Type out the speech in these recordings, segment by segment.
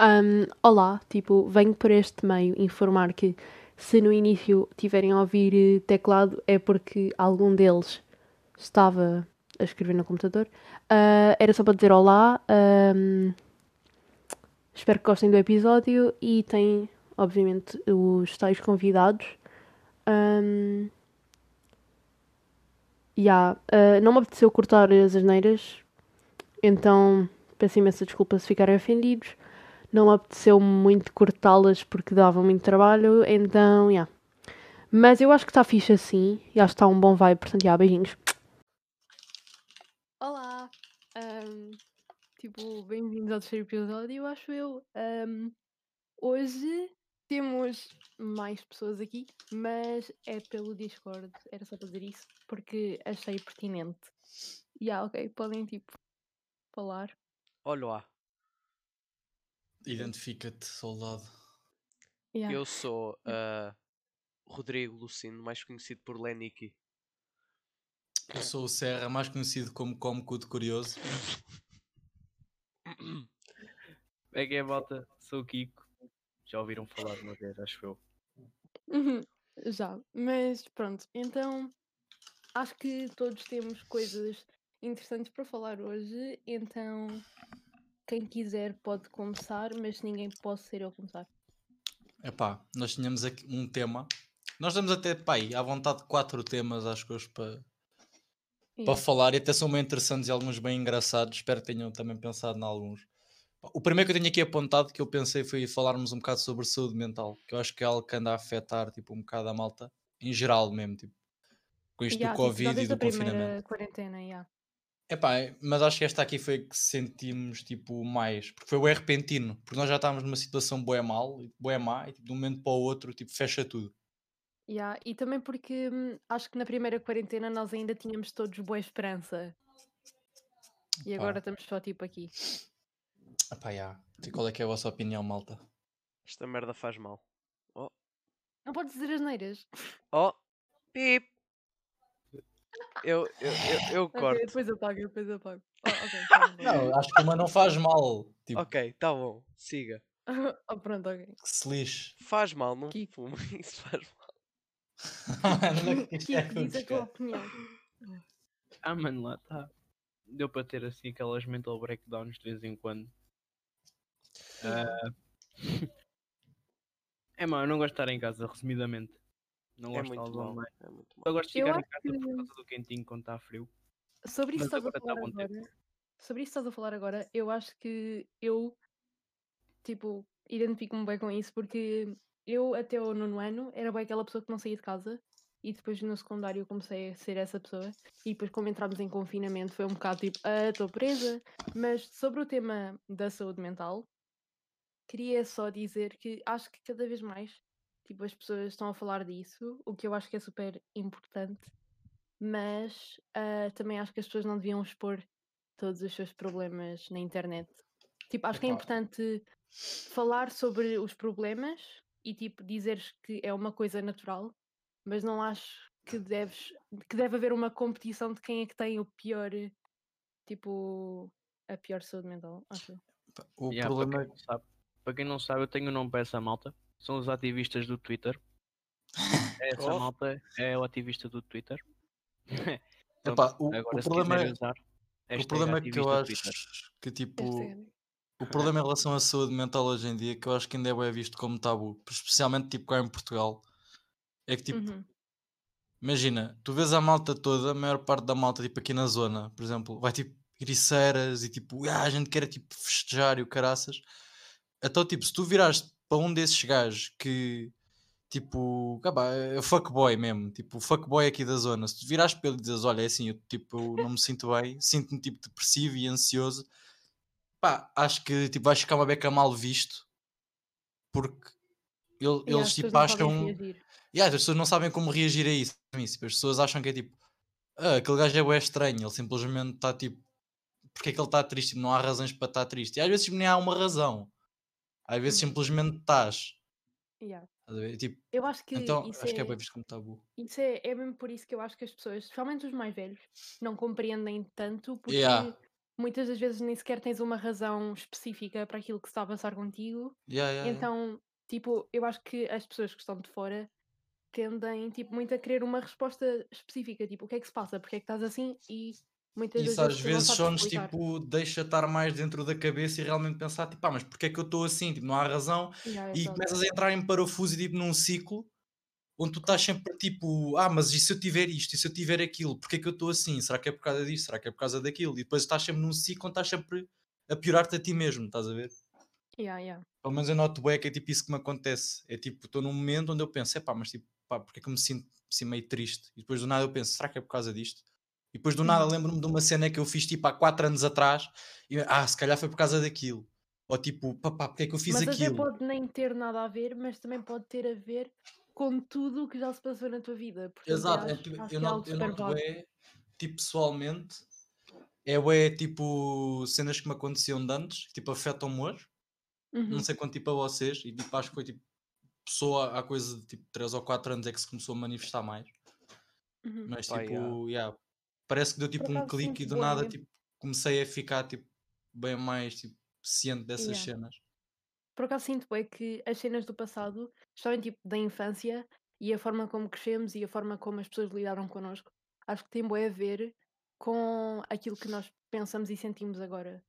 Um, olá, tipo, venho por este meio informar que se no início tiverem a ouvir eh, teclado é porque algum deles estava a escrever no computador. Uh, era só para dizer olá. Um, espero que gostem do episódio e tem, obviamente, os tais convidados. Um, yeah, uh, não me apeteceu cortar as asneiras, então peço imensa desculpa se ficarem ofendidos. Não me apeteceu muito cortá-las porque dava muito trabalho, então, yeah. Mas eu acho que está fixe assim e acho que está um bom vibe, portanto, yeah, beijinhos. Olá! Um, tipo, bem-vindos ao terceiro episódio, acho eu. Um, hoje temos mais pessoas aqui, mas é pelo Discord, era só para dizer isso, porque achei pertinente. E yeah, ok, podem tipo falar. Olha lá. Identifica-te, soldado. Yeah. Eu sou uh, Rodrigo Lucino, mais conhecido por Leniki. Eu sou o Serra, mais conhecido como Como de Curioso. É que é volta, sou o Kiko. Já ouviram falar de uma vez, acho eu. Uhum, Já, mas pronto, então acho que todos temos coisas interessantes para falar hoje, então quem quiser pode começar, mas ninguém pode ser eu a começar. Epá, nós tínhamos aqui um tema. Nós temos até, pá, aí, à vontade quatro temas, acho que hoje para, para falar e até são bem interessantes e alguns bem engraçados. Espero que tenham também pensado em alguns. O primeiro que eu tenho aqui apontado que eu pensei foi falarmos um bocado sobre saúde mental, que eu acho que é algo que anda a afetar tipo, um bocado a malta, em geral mesmo, tipo, com isto Yeah, do Covid e do confinamento. quarentena, yeah. Epá, mas acho que esta aqui foi a que sentimos tipo mais, porque foi o repentino, porque nós já estávamos numa situação boa mal, boa má, e tipo, de um momento para o outro tipo, fecha tudo. Yeah, E também porque hum, acho que na primeira quarentena nós ainda tínhamos todos boa esperança. E Pá. agora estamos só tipo aqui. Epá, já. E qual é que é a vossa opinião, malta? Esta merda faz mal. Não podes dizer as neiras. Oh! Pip! Eu, eu, eu, eu corto. depois apago, depois apago. Oh, ok, tá bom. Não, acho que uma não faz mal. Tipo, Ok, tá bom. Siga. oh, pronto, ok. que se lixe. Faz mal, não Kiko. fuma. Isso faz mal. Mano, que isto é Kiko, diz a tua opinião. Ah, mano, lá está. Deu para ter assim aquelas mental breakdowns de vez em quando. Ah, é mano, eu não gosto de estar em casa, resumidamente. Não É gosto de online. É muito mal. Eu gosto de ficar em acho casa por que- causa do quentinho quando está frio. Sobre isso estás a agora tá falar bom tempo. agora. Sobre isso estás a falar agora, eu acho que eu tipo, identifico-me bem com isso porque eu até o nono ano era bem aquela pessoa que não saía de casa e depois no secundário comecei a ser essa pessoa e depois como entramos em confinamento foi um bocado tipo, ah, estou presa. Mas sobre o tema da saúde mental, queria só dizer que acho que cada vez mais tipo, as pessoas estão a falar disso, o que eu acho que é super importante mas ah, também acho que as pessoas não deviam expor todos os seus problemas na internet. Tipo, acho que é importante falar sobre os problemas e tipo dizeres que é uma coisa natural, mas não acho que deves que deve haver uma competição de quem é que tem o pior tipo a pior saúde mental, acho. eu. O Yeah, problema para, quem não sabe, para quem não sabe, eu tenho um nome para essa malta. São os ativistas do Twitter. Essa Oh. malta é o ativista do Twitter. Epá, o, Agora, o problema, é- usar, o problema é que eu acho que tipo. O problema em relação à saúde mental hoje em dia, que eu acho que ainda é bem visto como tabu, especialmente tipo cá em Portugal, é que tipo, Uhum. imagina, tu vês a malta toda, a maior parte da malta, tipo aqui na zona, por exemplo, vai tipo griceiras e tipo, ah, a gente quer tipo festejar e o caraças. Então, tipo, se tu virares para um desses gajos que tipo, cabá, é fuckboy mesmo, tipo, fuckboy aqui da zona, se tu virares para ele e dizes, olha, é assim, eu tipo, eu não me sinto bem, sinto-me tipo depressivo e ansioso, pá, acho que tipo, vais ficar uma beca mal visto porque ele- eles tipo acham. E as pessoas não sabem como reagir a isso. isso. As pessoas acham que é tipo, ah, aquele gajo é bué estranho, ele simplesmente está tipo, porque é que ele está triste? Não há razões para estar triste. E às vezes nem há uma razão. Às vezes simplesmente estás. Yeah. Tipo, Eu acho que então isso acho que é é- bem visto como tabu. Isso é, é mesmo por isso que eu acho que as pessoas, especialmente os mais velhos, não compreendem tanto porque Yeah. muitas das vezes nem sequer tens uma razão específica para aquilo que se está a passar contigo. Yeah, yeah. Então, tipo, eu acho que as pessoas que estão de fora tendem, tipo, muito a querer uma resposta específica, tipo, o que é que se passa, porque é que estás assim e muitas Isso às vezes só nos tipo, deixa estar mais dentro da cabeça e realmente pensar, tipo, ah, mas porque é que eu estou assim? Tipo, não há razão. Yeah, E começas a entrar em parafuso e tipo num ciclo onde tu estás sempre tipo, ah, mas e se eu tiver isto, e se eu tiver aquilo, porque é que eu estou assim? Será que é por causa disso? Será que é por causa daquilo? E depois estás sempre num ciclo onde estás sempre a piorar-te a ti mesmo, estás a ver? Yeah, yeah. Pelo menos eu noto bem que é tipo isso que me acontece. É tipo, estou num momento onde eu penso, é pá, mas tipo, pá, porque é que eu me sinto assim meio triste? E depois do nada eu penso, será que é por causa disto? E depois do nada Uhum. lembro-me de uma cena que eu fiz tipo há 4 anos atrás e ah, se calhar foi por causa daquilo. Ou tipo, papá, porque é que eu fiz Mas até aquilo? pode nem ter nada a ver, mas também pode ter a ver com tudo o que já se passou na tua vida. Portanto, Exato, eu é acho, tipo, acho eu é algo noto, eu noto é, tipo, pessoalmente, é bué, tipo, cenas que me aconteciam de antes, que, tipo, afetam-me hoje, não Uhum. sei quanto tipo a vocês, e tipo, acho que foi tipo, pessoa há coisa de tipo 3 ou 4 anos é que se começou a manifestar mais, Uhum. mas tipo, yeah. yeah, parece que deu tipo um clique e do nada, tipo, comecei a ficar tipo, bem mais, tipo, ciente dessas Yeah. cenas. Por acaso sinto é que as cenas do passado, especialmente tipo da infância e a forma como crescemos e a forma como as pessoas lidaram connosco, acho que tem bué a ver com aquilo que nós pensamos e sentimos agora.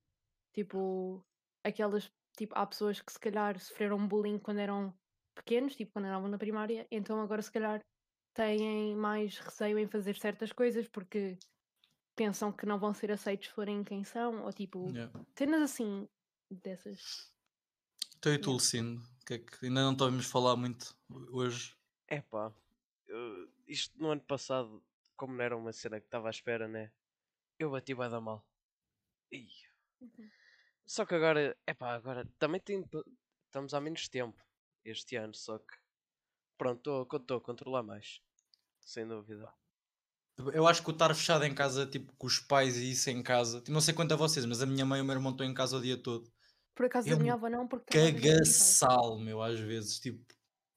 Tipo, aquelas, tipo, há pessoas que se calhar sofreram bullying quando eram pequenos, tipo quando andavam na primária, então agora se calhar têm mais receio em fazer certas coisas porque pensam que não vão ser aceitos se forem quem são, ou tipo, Yeah. cenas assim dessas. Então e tu. Lucindo, que é que ainda não estávamos a falar muito hoje? É pá, isto no ano passado, como não era uma cena que estava à espera, né? Eu bati vai dar mal. Ih. Uhum. Só que agora, é pá, agora também tem, estamos há menos tempo este ano, só que pronto, estou a controlar mais, sem dúvida. Eu acho que o estar fechado em casa, tipo, com os pais e isso em casa, tipo, não sei quanto a vocês, mas a minha mãe e o meu irmão estão em casa o dia todo. Por acaso a minha avó não, porque. Cagaçal, meu, às vezes, tipo,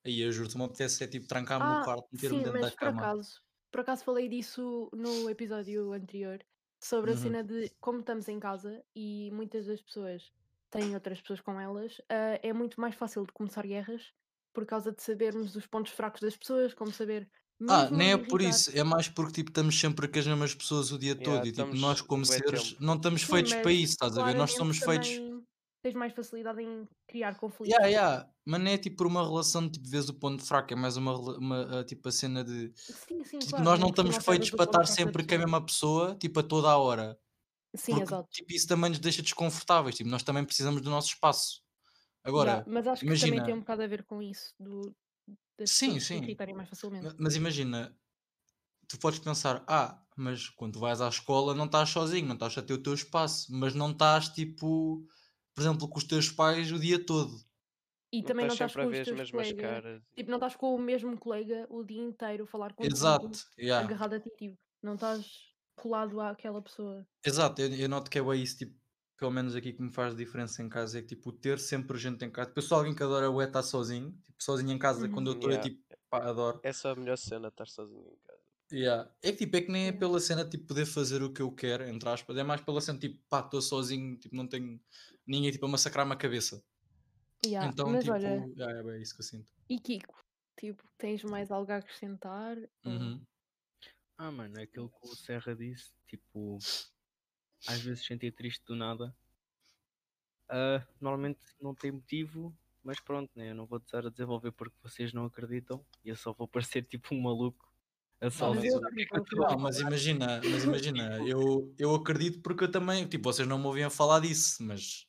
aí eu juro, se me apetece é tipo trancar-me no Ah, quarto, meter-me dentro mas da por cama. acaso, por acaso falei disso no episódio anterior, sobre a Uhum. cena de como estamos em casa e muitas das pessoas têm outras pessoas com elas, ah, é muito mais fácil de começar guerras por causa de sabermos os pontos fracos das pessoas, como saber Ah, nem é a por irritar. isso, é mais porque tipo, estamos sempre com as mesmas pessoas o dia todo Yeah, e tipo, nós como seres tempo. não estamos Sim, feitos para isso, estás a ver? Nós somos feitos. tens mais facilidade em criar conflitos. Yeah, yeah. Mas não é tipo por uma relação de tipo, vês o ponto fraco, é mais uma, uma, ah, tipo a cena de Sim, sim, tipo, claro, nós não tu estamos feitos para estar sempre com a mesma pessoa, tipo a toda a hora. Sim, Porque exato. tipo, isso também nos deixa desconfortáveis, tipo, nós também precisamos do nosso espaço. Agora, Yeah, mas acho que também tem imagina, um bocado a ver com isso, do, das sim, pessoas se sim, irritarem mais facilmente. ma- mas imagina, tu podes pensar, ah, mas quando vais à escola não estás sozinho, não estás a ter o teu espaço, mas não estás tipo, por exemplo, com os teus pais o dia todo. E Não também não estás estás sempre a com os ver as teus mesmas colegas, caras. tipo, não estás com o mesmo colega o dia inteiro a falar contigo, Exato, yeah. agarrado a ti, tipo, não estás colado àquela pessoa. Exato, eu, eu noto que é bem isso, tipo, pelo menos aqui que me faz diferença em casa, é que tipo, ter sempre gente em casa. Tipo, eu sou alguém que adora o estar sozinho, tipo, sozinho em casa, quando eu Uhum. estou, é Yeah. tipo, pá, adoro. Essa é a melhor cena, estar sozinho em casa. Yeah. É que tipo, é que nem é pela cena tipo poder fazer o que eu quero, entre aspas, é mais pela cena tipo, pá, estou sozinho, tipo, não tenho ninguém tipo a massacrar-me a cabeça. Yeah, Então, Mas tipo, olha, é bem isso que eu sinto. e Kiko, tipo, tens mais algo a acrescentar? Uhum. Ah, mano, é aquilo que o Serra disse, tipo, às vezes sentir triste do nada. Ah, normalmente não tem motivo, mas pronto, né? Eu não vou estar a desenvolver porque vocês não acreditam e eu só vou parecer tipo um maluco a só Não, Mas mas, mas imagina, mas imagina, eu, eu acredito porque eu também, tipo, vocês não me ouviam falar disso, mas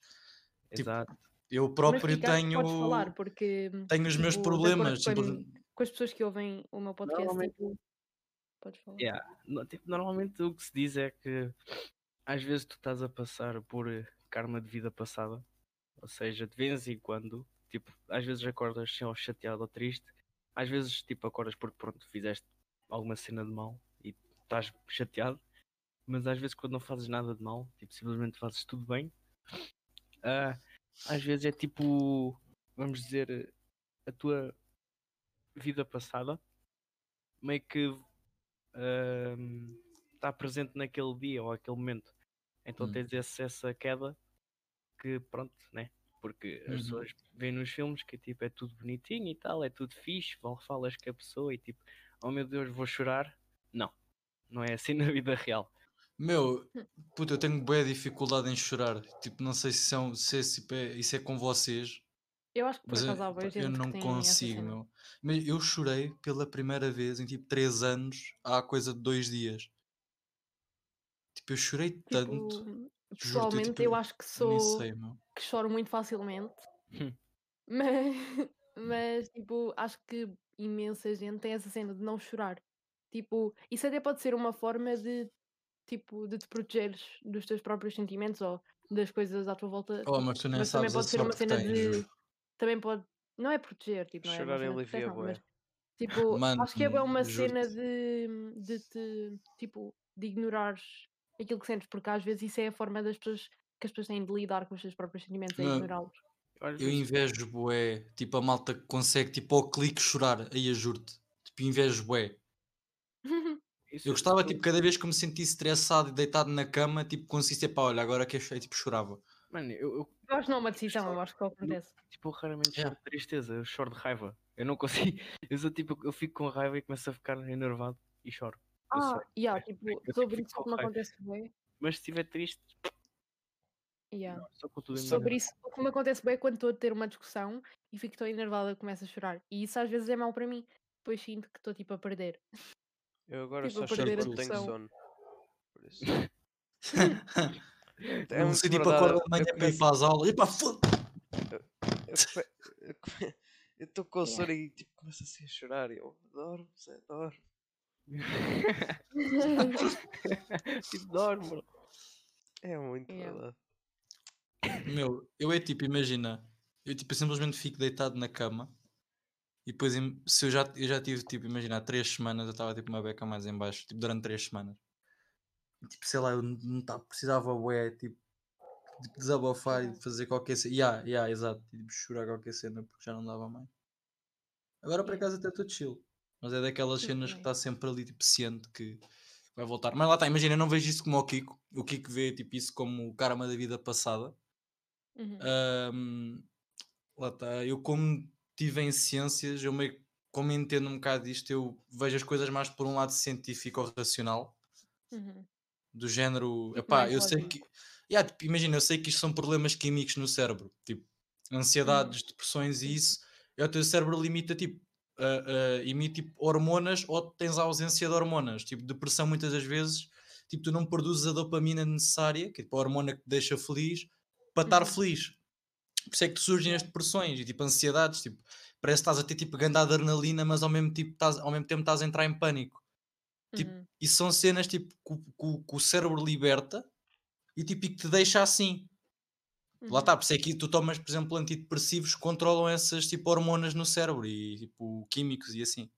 tipo, Exato. eu Mas próprio que tenho, falar, porque, tenho os meus tipo, problemas, com, tipo, com as pessoas que ouvem o meu podcast, Normalmente, tipo, podes falar. yeah, no- tipo, normalmente o que se diz é que às vezes tu estás a passar por eh, karma de vida passada, ou seja, de vez em quando, tipo, às vezes acordas só chateado ou triste, às vezes tipo acordas porque pronto, fizeste alguma cena de mal e estás chateado, mas às vezes quando não fazes nada de mal, tipo, simplesmente fazes tudo bem, ah, às vezes é tipo, vamos dizer, a tua vida passada meio que está presente naquele dia ou aquele momento. Então Hum. tens esse, essa queda que pronto, né? Porque as Uhum. pessoas veem nos filmes que tipo é tudo bonitinho e tal, é tudo fixe, fal- falas com a pessoa e tipo, oh meu Deus, vou chorar. Não, não é assim na vida real. Meu, puta, eu tenho boa dificuldade em chorar. Tipo, não sei se, são, se é, tipo, é- isso é com vocês, Eu acho que por acaso há boa eu não consigo, meu. Mas eu chorei pela primeira vez em tipo 3 anos, há coisa de dois dias. Tipo, eu chorei tanto, Tipo, eu, pessoalmente tipo, eu acho que sou sei, que choro muito facilmente, Hum. mas, mas tipo, acho que imensa gente tem essa cena de não chorar. Tipo, isso até pode ser uma forma de tipo de te protegeres dos teus próprios sentimentos ou das coisas à tua volta, Oh, mas tu nem mas também sabes a pode ser uma cena tens, de juro. também pode não é proteger, tipo, não é Chorar cena de alivia bué. tipo, Mano, acho que é uma cena de, de te tipo de ignorares aquilo que sentes, porque às vezes isso é a forma das pessoas que as pessoas têm de lidar com os seus próprios sentimentos, é Meu, ignorá-los. Eu eu invejo bué, tipo, a malta que consegue, tipo, ao clique chorar, aí eu juro-te. Tipo, invejo bué. isso Eu é gostava, tipo, tipo, cada vez que me sentisse estressado e deitado na cama, tipo, conseguisse, pá, olha, agora que achei, tipo, chorava. mano, eu, eu, Eu acho que não é uma eu decisão, eu acho que eu, acontece. tipo, eu raramente Yeah. choro de tristeza, eu choro de raiva. Eu não consigo, eu sou tipo, eu fico com raiva e começo a ficar enervado e choro. Ah, sei, yeah, é, tipo, eu tipo, sobre isso que com me raiva. acontece bem. Mas se estiver triste, Yeah. não, Sobre isso, o que me acontece bem é quando estou a ter uma discussão e fico tão enervada que começo a chorar. E isso às vezes é mau para mim. Depois sinto que estou tipo a perder. Eu agora Tipo, só choro quando tenho sono. Por isso. É sei, tipo, acorda Eu, de manhã para ir para as aulas, e pá, foda Eu estou com Yeah. sono e tipo, começo assim a chorar. E eu adoro, adoro. tipo, dorme. É muito Yeah. verdade. Meu, eu é tipo, imagina, eu tipo, simplesmente fico deitado na cama e depois, se eu já, eu já tive, tipo, imagina, há três semanas eu estava tipo uma beca mais em baixo, tipo, durante três semanas. E, tipo, sei lá, eu não tava- precisava, ué, tipo, de desabafar e de fazer qualquer cena. Yeah, yeah, exato, e, tipo, chorar qualquer cena porque já não dava mais. Agora por Yeah. acaso até estou chill, mas é daquelas Eu cenas que também. está sempre ali, tipo, ciente que vai voltar. Mas lá está, imagina, eu não vejo isso como o Kiko, o Kiko vê, tipo, isso como o karma da vida passada. Uhum. Ahm, lá está, eu como tive em ciências, eu meio como entendo um bocado disto, eu vejo as coisas mais por um lado científico ou racional, Uhum. do género, Tipo, epá, eu sei que, yeah, tipo, imagina, eu sei que isto são problemas químicos no cérebro, tipo, Uhum. ansiedades, depressões e isso, é o teu cérebro limita, tipo, a- a- emite tipo, hormonas ou tens ausência de hormonas, tipo, depressão muitas das vezes, tipo, tu não produzes a dopamina necessária, que é tipo, a hormona que te deixa feliz, para estar Uhum. feliz. Por isso é que te surgem as depressões e tipo ansiedades, tipo, parece que estás a ter tipo grande adrenalina, mas ao mesmo, tipo, estás, ao mesmo tempo estás a entrar em pânico. Tipo, Uhum. e são cenas tipo, que, o- que que o cérebro liberta e, tipo, e que te deixa assim. Lá Uhum. está, por isso é que tu tomas, por exemplo, antidepressivos que controlam essas tipo hormonas no cérebro e tipo químicos e assim.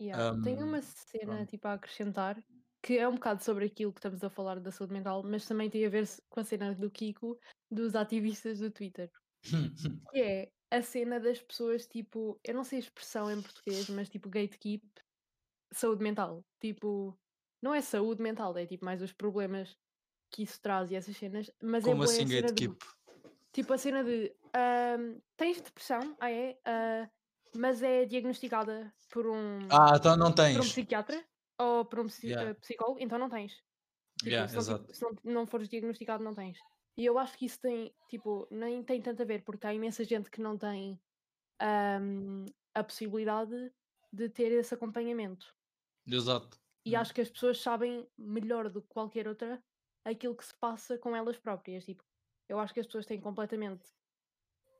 Yeah. Tenho Ahm, uma cena pronto. tipo a acrescentar que é um bocado sobre aquilo que estamos a falar da saúde mental, mas também tem a ver com a cena do Kiko dos ativistas do Twitter. Que é a cena das pessoas tipo, eu não sei a expressão em português, mas tipo gatekeep saúde mental. Tipo, não é saúde mental, é tipo mais os problemas que isso traz e essas cenas, mas é Como boa assim, a cena de gatekeep? Tipo a cena de ahm, tens depressão, ah é? Ah, mas é diagnosticada por um, Ah, então não por um tens. psiquiatra ou por um psi- Yeah, ah, psicólogo, então não tens. Tipo, yeah, se, não, exato. tipo, se não, não fores diagnosticado, não tens. E eu acho que isso tem, tipo, nem tem tanto a ver, porque há imensa gente que não tem ahm, a possibilidade de ter esse acompanhamento. Exato. E acho que as pessoas sabem melhor do que qualquer outra aquilo que se passa com elas próprias. Tipo, eu acho que as pessoas têm completamente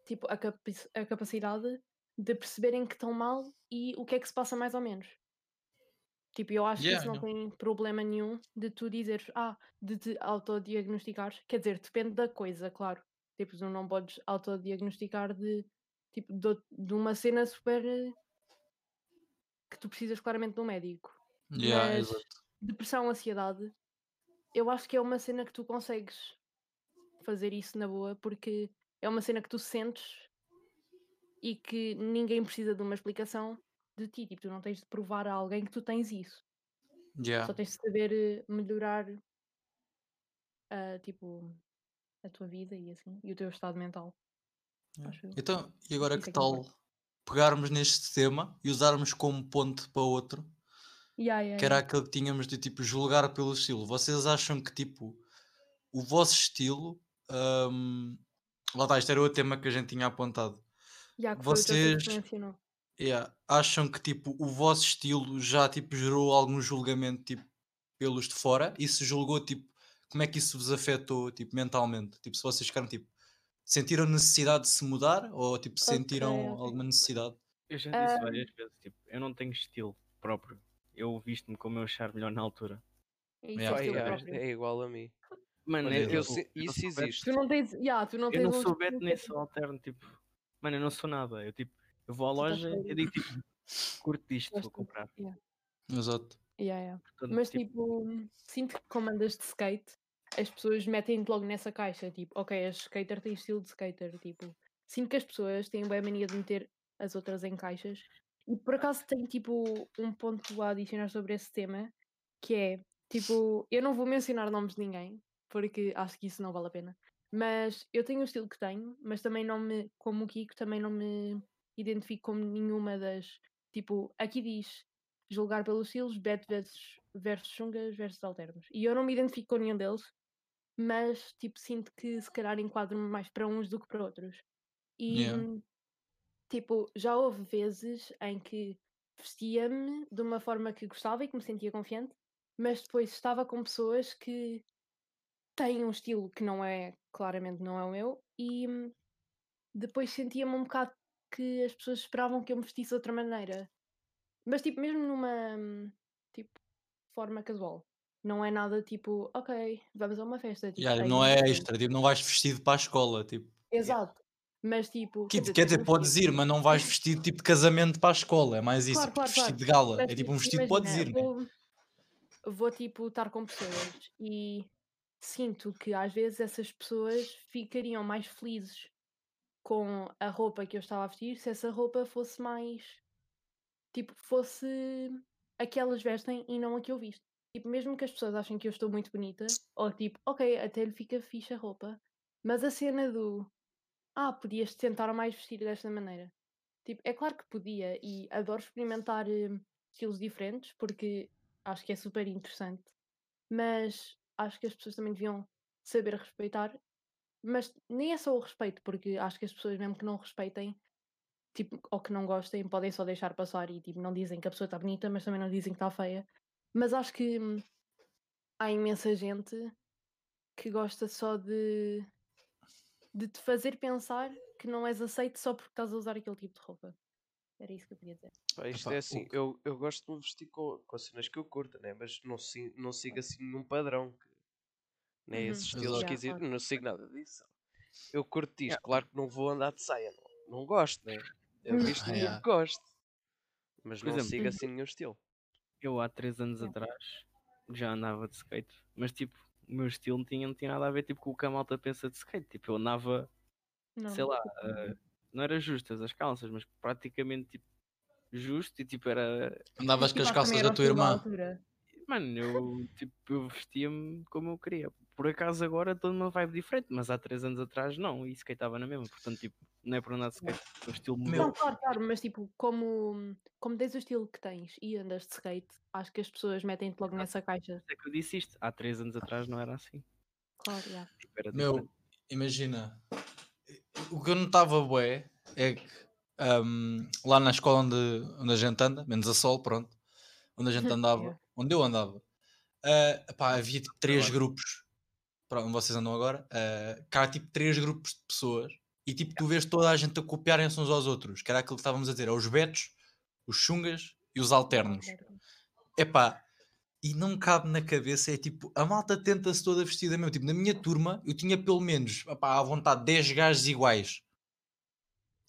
tipo, a, capaci- a capacidade de perceberem que estão mal e o que é que se passa mais ou menos. Tipo, eu acho que Yeah, isso não tem problema nenhum de tu dizeres, ah, de te autodiagnosticares. Quer dizer, depende da coisa, claro. Tipo, tu não podes autodiagnosticar de, tipo, de, de uma cena super que tu precisas claramente de um médico. Yeah, Mas depressão, ansiedade, eu acho que é uma cena que tu consegues fazer isso na boa, porque é uma cena que tu sentes e que ninguém precisa de uma explicação de ti. Tipo, tu não tens de provar a alguém que tu tens isso. Só Yeah. tens de saber eh, melhorar a, tipo, a tua vida e assim, e o teu estado mental. Yeah. Então, e agora Isso que é que tal importa. pegarmos neste tema e usarmos como ponto para outro, Yeah, yeah, que era yeah. aquele que tínhamos de tipo julgar pelo estilo. Vocês acham que tipo o vosso estilo, hum, lá está, isto era o tema que a gente tinha apontado. Yeah, Vocês mencionou. yeah, acham que tipo o vosso estilo já tipo gerou algum julgamento tipo pelos de fora e se julgou tipo como é que isso vos afetou tipo mentalmente? Tipo, se vocês ficaram tipo sentiram necessidade de se mudar ou tipo sentiram ok. alguma necessidade? Eu já disse Ah. várias vezes, tipo, eu não tenho estilo próprio. Eu visto-me como eu achar melhor na altura. É isso, é próprio. é igual a mim. Mano, é, eu se- eu não isso existe. Tu não tens, yeah, tu não Eu tens não um sou nem sou alterno, tipo, mano, eu não sou nada. Eu tipo, eu vou à loja eu digo tipo, curto disto, vou comprar. Yeah. Exato. Yeah, yeah. Portanto, Mas tipo, tipo, sinto que como andas de skate, as pessoas metem-te logo nessa caixa, tipo, ok, és skater, tens estilo de skater, tipo. Sinto que as pessoas têm bem a mania de meter as outras em caixas. E por acaso tenho tipo um ponto a adicionar sobre esse tema, que é, tipo, eu não vou mencionar nomes de ninguém, porque acho que isso não vale a pena. Mas eu tenho o estilo que tenho, mas também não me, como o Kiko, também não me identifico como nenhuma das, tipo, aqui diz julgar pelos estilos, bet versus, versus chungas versus alternos. E eu não me identifico com nenhum deles, mas tipo, sinto que se calhar enquadro-me mais para uns do que para outros. E Yeah. Tipo, já houve vezes em que vestia-me de uma forma que gostava e que me sentia confiante, mas depois estava com pessoas que têm um estilo que não é, claramente não é o meu, e hum, depois sentia-me um bocado que as pessoas esperavam que eu me vestisse de outra maneira. Mas tipo, mesmo numa hum, tipo, forma casual. Não é nada tipo, ok, vamos a uma festa. Tipo, Yeah, não é extra, tipo, não vais vestido para a escola, tipo. Exato. Mas tipo, Que- quer dizer, quer dizer, podes ir, mas não vais vestido tipo de casamento para a escola, é mais isso, Claro, tipo, claro, vestido claro. de gala, Mas é tipo tipo, um vestido podes imagina, ir, né? vou, vou tipo estar com pessoas e sinto que às vezes essas pessoas ficariam mais felizes com a roupa que eu estava a vestir se essa roupa fosse mais tipo, fosse a que elas vestem e não a que eu visto. Tipo, mesmo que as pessoas achem que eu estou muito bonita, ou tipo, ok, até lhe fica fixe a roupa, mas a cena do ah, podias tentar mais vestir desta maneira. Tipo, é claro que podia e adoro experimentar eh, estilos diferentes porque acho que é super interessante, mas acho que as pessoas também deviam saber respeitar. Mas nem é só o respeito, porque acho que as pessoas, mesmo que não respeitem, tipo, ou que não gostem, podem só deixar passar e tipo, não dizem que a pessoa está bonita, mas também não dizem que está feia. Mas acho que hum, há imensa gente que gosta só de, de te fazer pensar que não és aceito só porque estás a usar aquele tipo de roupa. Era isso que eu queria dizer. Pá, isto é assim, eu, eu gosto de me vestir com, com as cenas que eu curto, né? mas não, não sigo assim nenhum padrão. Que, nem Uhum. esses estilos Exato. Yeah, esquisitos, claro. não sigo nada disso. Eu curto isto, Yeah. claro que não vou andar de saia, não, não gosto, né? Eu visto yeah. porque gosto, mas Por não exemplo, sigo Uhum. assim nenhum estilo. eu há 3 anos atrás já andava de skate, mas tipo, o meu estilo não tinha, não tinha nada a ver tipo, com o que a malta pensa de skate. Tipo, eu andava, Não, sei lá, tipo, eh, não era justas as calças, mas praticamente tipo, justo e tipo era. Andavas com tipo, as que calças da tua irmã. Mano, eu, tipo, eu vestia-me como eu queria. Por acaso agora estou numa vibe diferente, mas há 3 anos atrás não, e skateava na mesma. Portanto, tipo, não é por andar de skate, o estilo Meu-. Não, claro, claro, mas tipo, como, como tens o estilo que tens e andas de skate, acho que as pessoas metem-te logo nessa caixa. É que eu disse isto, há 3 anos atrás não era assim. Claro, yeah. Tipo, era Meu, imagina, o que eu notava bué é que ahm, lá na escola onde, onde a gente anda, menos a sol, pronto, onde a gente andava, onde eu andava, ah, pá, havia tipo três grupos, para onde vocês andam agora, ah, cá há tipo três grupos de pessoas e tipo tu vês toda a gente a copiarem-se uns aos outros, que era aquilo que estávamos a dizer, é os betos, os chungas e os alternos. Epá, e não me cabe na cabeça, é tipo, a malta tenta-se toda vestida mesmo. Tipo, na minha turma, eu tinha pelo menos, epá, à vontade, 10 gajos iguais.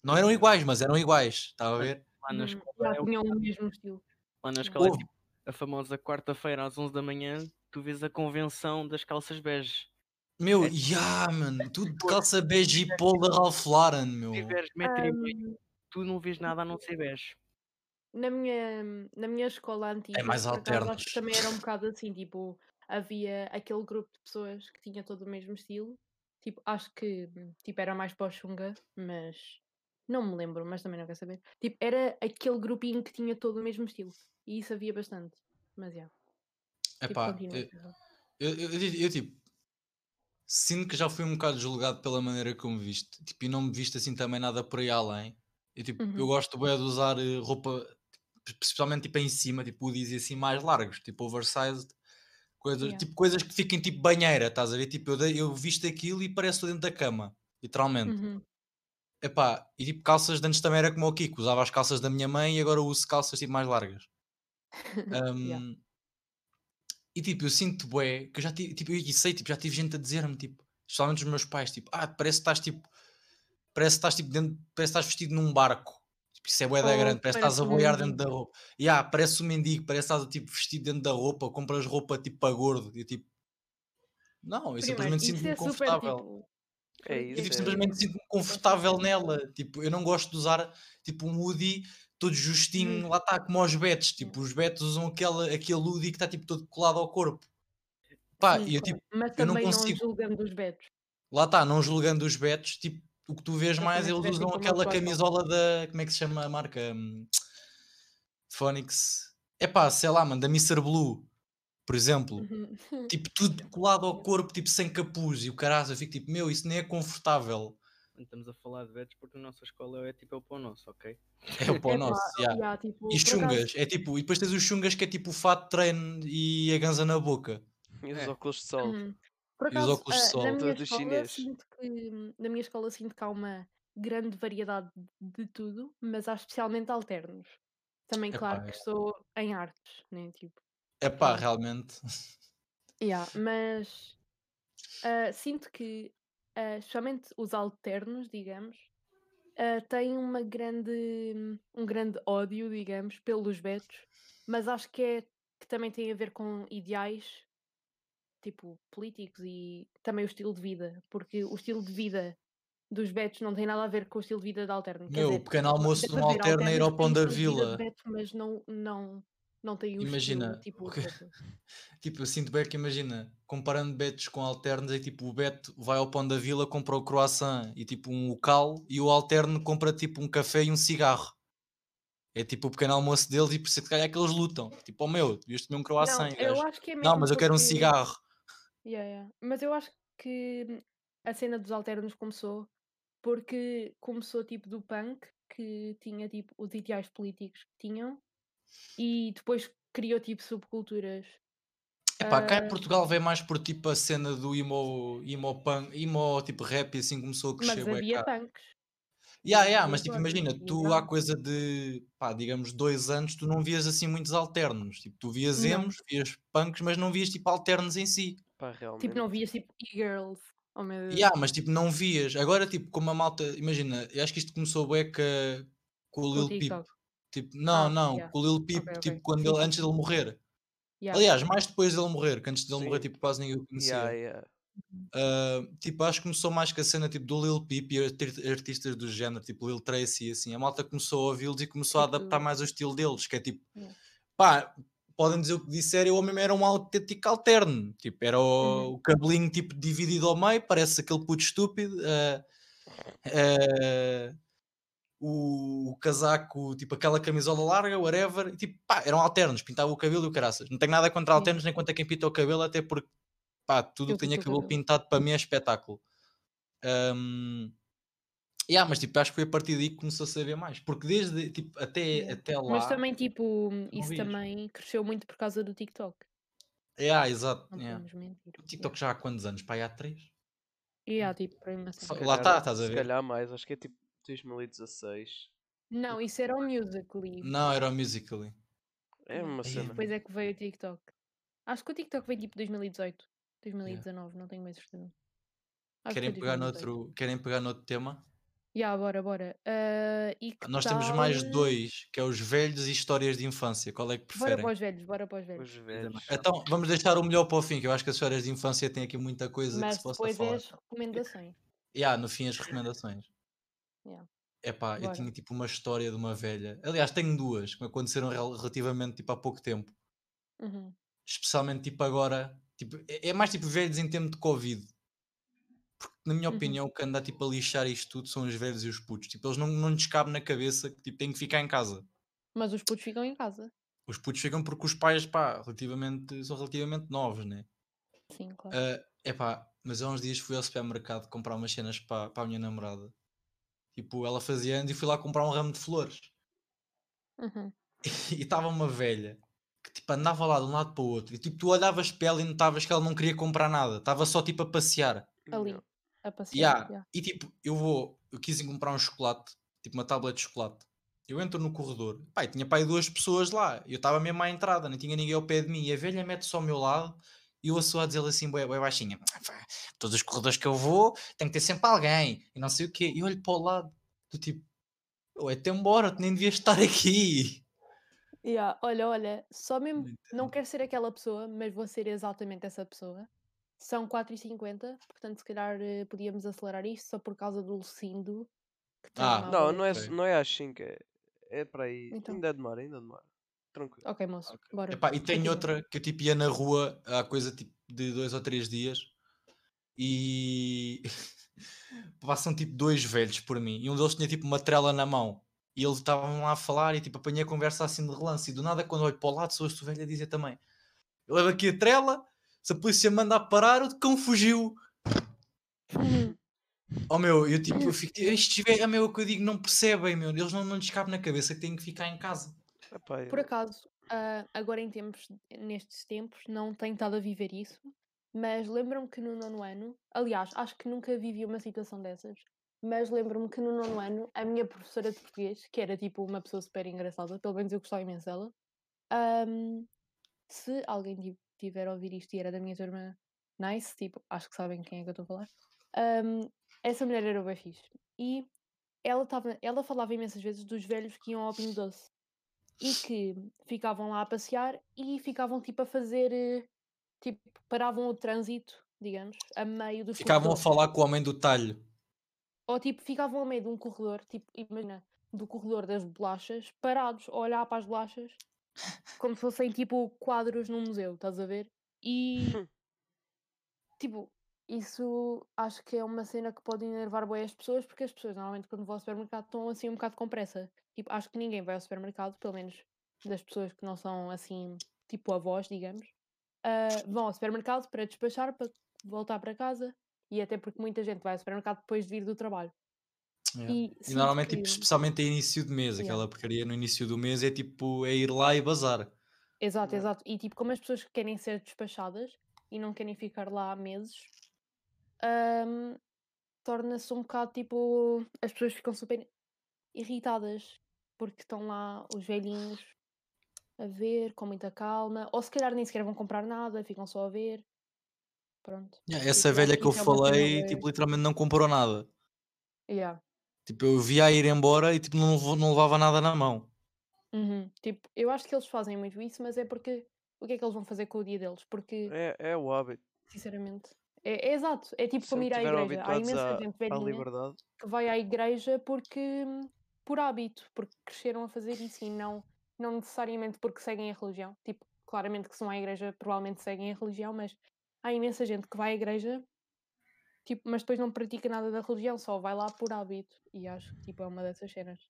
Não eram iguais, mas eram iguais, estava a ver? Lá na Hum, escola, já é o- tinham o mesmo estilo. lá na escola é tipo, a famosa quarta-feira às 11 da manhã, tu vês a convenção das calças bege. Meu, É. yeah, mano, tudo de calça bege e polo da Ralph Lauren, meu. Se tiveres metro e meio, tu não vês nada a não ser bege. na, minha, na minha escola antiga, É mais acho que também era um bocado assim, tipo, havia aquele grupo de pessoas que tinha todo o mesmo estilo. Tipo, acho que tipo, era mais para o Xunga, mas não me lembro, mas também não quero saber. Tipo, era aquele grupinho que tinha todo o mesmo estilo. E isso havia bastante. Mas já. Tipo, Epá, eu, eu, eu- eu, tipo sinto que já fui um bocado julgado pela maneira como me viste tipo, e não me viste assim também nada por aí além. Eu, tipo, eu Uhum. gosto bué de usar eh, roupa, especialmente tipo em cima, tipo hoodies e assim mais largos, tipo oversized, coisas, Yeah. tipo coisas que fiquem tipo banheira, estás a ver? Tipo, eu, eu visto aquilo e parece dentro da cama, literalmente. Uhum. Epá, e tipo calças de antes também era como o Kiko, usava as calças da minha mãe e agora uso calças tipo mais largas. Yeah. E tipo, eu sinto bué que eu já tive, tipo, eu e sei, tipo, já tive gente a dizer-me, tipo, especialmente os meus pais, tipo, ah, parece que estás tipo, parece que estás tipo dentro, parece que estás vestido num barco. Tipo, isso é bué da Ou grande, parece que estás a boiar dentro da roupa. E ah, parece um mendigo, parece que estás tipo vestido dentro da roupa, compras roupa tipo para gordo. E eu, tipo, não, eu Primeiro, simplesmente isso sinto-me é super confortável. tipo. É foi- Eu isso, tipo, é- simplesmente sinto-me confortável nela. Tipo, eu não gosto de usar tipo um hoodie todo justinho, lá está, como os betos. Tipo, os betos usam aquele, aquele hoodie que está tipo todo colado ao corpo. Pá, Sim, eu tipo, Mas eu não também não, consigo- julgando os betos. lá está, não julgando os betos, tipo, o que tu vês Eles mais, eles usam como aquela camisola da. Como é que se chama a marca? Hum, Phonics. É pá, sei lá, mano, da Mr. Blue, por exemplo. Uhum. Tipo, tudo colado ao corpo, tipo, sem capuz. E o caralho, eu fico tipo, meu, isso nem é confortável. Estamos a falar de betos porque a nossa escola é tipo é o pão nosso, ok? É o pão Epá, nosso, yeah. yeah, tipo, E chungas, é tipo, e depois tens os chungas que é tipo o fato de treino e a ganza na boca. E os É. óculos de sol. Uhum. Por E os óculos de ah, sol. na minha escola sinto que na minha escola sinto que há uma grande variedade de tudo, mas há especialmente alternos. Também, Epá, claro é. que estou em artes, né? Tipo, É pá, realmente. yeah, mas ah, sinto que, ah, especialmente os alternos, digamos, ah, têm uma grande, um grande ódio, digamos, pelos betos, mas acho que é que também tem a ver com ideais tipo políticos e também o estilo de vida, porque o estilo de vida dos betos não tem nada a ver com o estilo de vida da alterno. Meu, o dizer, pequeno almoço de um alterno é ir ao pão da vila. beto, mas não, não, não têm o Imagina, estilo tipo o beto. Tipo, eu sinto bem que imagina, comparando betos com alternos, é tipo, o beto vai ao pão da vila, compra o croissant e tipo um local, e o alterno compra tipo um café e um cigarro. É tipo o pequeno almoço deles e por isso é que calhar é que eles lutam. Tipo, oh meu, devias comer um Não, croissant. e o eu acho que é mesmo Não, mas eu quero um porque- cigarro. Yeah, yeah. Mas eu acho que a cena dos alternos começou porque começou tipo do punk, que tinha tipo os ideais políticos que tinham, e depois criou tipo subculturas. Epá, cá Ah, em Portugal veio mais por tipo a cena do emo, emo punk, emo tipo rap e assim começou a mas crescer. bué havia cá. punks. Yeah, yeah, mas tipo, imagina, tu há coisa de, pá, digamos, dois anos, tu não vias assim muitos alternos. Tipo, tu vias Não. emos, vias punks, mas não vias tipo alternos em si. Pá, realmente. Tipo, não vias tipo e-girls. Oh meu Deus. Yeah, mas tipo, não vias. Agora, tipo, como a malta, imagina, eu acho que isto começou bué que, com o Com o Lil Peep. Tipo, não, Ah, não, yeah. com o Lil Peep, Ok, ok. tipo, quando Sim, ele, sim, antes sim. dele morrer. Yeah. Aliás, mais depois dele morrer, que antes dele morrer, Sim. tipo, quase ninguém o conhecia. Yeah, yeah. Uh, tipo, acho que começou mais com a cena tipo, do Lil Peep e arti- artistas do género, tipo Lil Tracy e assim. A malta começou a ouvi-los e começou a Tipo- adaptar mais o estilo deles, que é tipo, Yeah. pá, podem dizer o que disserem, o homem era um autêntico alterno. Tipo, era o, Uhum. o cabelinho tipo dividido ao meio, parece aquele puto estúpido. uh, uh, o, o casaco, tipo aquela camisola larga, whatever, e, tipo, pá, eram alternos, pintavam o cabelo e o caraças. Não tenho nada contra alternos, nem contra quem pinta o cabelo, até porque, pá, tudo Eu que tenha cabelo cabelo. pintado para mim é espetáculo. Um, yeah, mas tipo, acho que foi a partir daí que começou a saber mais, porque desde tipo, até, Yeah. até lá. Mas também, tipo, isso também cresceu muito por causa do TikTok. Yeah, exato. Não yeah. mentir. O TikTok já há quantos anos? Pá, aí há três? E yeah, tipo, para lá está, estás a Se ver? calhar mais, acho que é tipo 2016. Não, isso era o Musical.ly. Não, era o Musically. É uma cena. Depois é que veio o TikTok. Acho que o TikTok veio tipo 2018, 2019, não tenho mais certeza. Acho que Querem pegar, 2018. noutro, querem pegar noutro tema? Ya, bora, bora. E que Nós temos mais tal- dois, que é os velhos e histórias de infância. Qual é que Bora preferem? para os velhos, bora para os Os velhos. velhos. mais- Então, vamos deixar o melhor para o fim, que eu acho que as histórias de infância têm aqui muita coisa que Mas se possa depois falar. é as recomendações. Yeah, no fim, as recomendações. Yeah. Epá, eu Bora. tinha tipo uma história de uma velha. Aliás, tenho duas que me aconteceram rel- relativamente tipo há pouco tempo. Uhum. Especialmente tipo agora, Tipo, é, é mais tipo velhos em tempo de Covid. Porque, na minha Uhum. opinião, o que anda tipo, a lixar isto tudo são os velhos e os putos. Tipo, eles não, não lhes cabe na cabeça que tipo, têm que ficar em casa. Mas os putos ficam em casa. Os putos ficam porque os pais pá, relativamente, são relativamente novos, né? Sim, claro. É epá, mas há uns dias fui ao supermercado comprar umas cenas para a minha namorada. Tipo, ela fazia anos e fui lá comprar um ramo de flores. Uhum. E estava uma velha que tipo andava lá de um lado para o outro. E tipo, tu olhavas para ela e notavas que ela não queria comprar nada. Estava só tipo a passear. Ali, a passear. Yeah. yeah. E tipo, eu vou, eu quis ir comprar um chocolate, tipo uma tablet de chocolate. Eu entro no corredor, e tinha pai duas pessoas lá. Eu estava mesmo à entrada, não tinha ninguém ao pé de mim. E a velha mete-se ao meu lado e eu ouço a dizer assim, bué, bué baixinha: "Pá, Todos os corredores que eu vou, tem que ter sempre alguém. E não sei o quê. E eu olho para o lado, do tipo, até embora, tu nem devias estar aqui. Yeah, Olha, olha, só mesmo. Não Não quero ser aquela pessoa, mas vou ser exatamente essa pessoa. São 4h50, portanto, se calhar eh, podíamos acelerar isto só por causa do Lucindo. Ah, Não, não é, não é às 5, é, é para aí. Então. Ainda demora, ainda demora. Tranquilo. Ok, moço, Ok. bora. Epá, e tenho Continua. outra que eu tipo ia na rua há coisa tipo de dois ou três dias e passam tipo dois velhos por mim e um deles tinha tipo uma trela na mão e eles estavam lá a falar e tipo apanhei a conversa assim de relance e do nada quando olho para o lado sou este velho a dizer também eu levo aqui a trela se a polícia manda a parar o cão fugiu oh meu, eu tipo eu fico, estes velhos, meu, é o que eu digo, não percebem meu, eles não, não lhes cabe na cabeça que têm que ficar em casa Epá, Por acaso, ah, agora em tempos, nestes tempos, não tenho estado a viver isso, mas lembro-me que no nono ano, aliás, acho que nunca vivi uma situação dessas, mas lembro-me que no nono ano, a minha professora de português, que era tipo uma pessoa super engraçada, pelo menos eu gostava imenso dela, ahm, se alguém ti- tiver a ouvir isto e era da minha turma nice, tipo, acho que sabem quem é que eu estou a falar, ahm, essa mulher era bem fixe. E ela, tava, ela falava imensas vezes dos velhos que iam ao Pingo Doce e que ficavam lá a passear e ficavam tipo a fazer eh, tipo, paravam o trânsito, digamos, a meio dos ficavam a corredores. falar com o homem do talho Ou tipo, ficavam a meio de um corredor, tipo, imagina, do corredor das bolachas, parados a olhar para as bolachas, como se fossem tipo quadros num museu, estás a ver? E tipo, isso acho que é uma cena que pode enervar bem as pessoas, porque as pessoas normalmente quando vão ao supermercado estão assim um bocado com pressa. Tipo, acho que ninguém vai ao supermercado, pelo menos das pessoas que não são assim, tipo avós, digamos, ah, vão ao supermercado para despachar, para voltar para casa, e até porque muita gente vai ao supermercado depois de vir do trabalho. Yeah. E, E normalmente, tipo, especialmente a início de mês, Yeah. aquela porcaria no início do mês é tipo é ir lá e bazar. Exato, Yeah. exato. E tipo, como as pessoas querem ser despachadas e não querem ficar lá meses, ahm, torna-se um bocado tipo. As pessoas ficam super irritadas porque estão lá os velhinhos a ver com muita calma, ou se calhar nem sequer vão comprar nada, ficam só a ver. Pronto. Yeah, essa eu velha que eu é falei, tipo, literalmente não comprou nada. Yeah. Tipo, eu via a ir embora e tipo, não, não levava nada na mão. Uhum. Tipo, eu acho que eles fazem muito isso, mas é porque o que é que eles vão fazer com o dia deles? Porque, É, é o hábito. sinceramente, é, é exato. É tipo como ir à igreja. Há imensa gente velhinha que vai à igreja porque por hábito, porque cresceram a fazer isso e não, não necessariamente porque seguem a religião. Tipo, claramente que se vão à igreja provavelmente seguem a religião, mas há imensa gente que vai à igreja, tipo, mas depois não pratica nada da religião, só vai lá por hábito. E acho que tipo, é uma dessas cenas.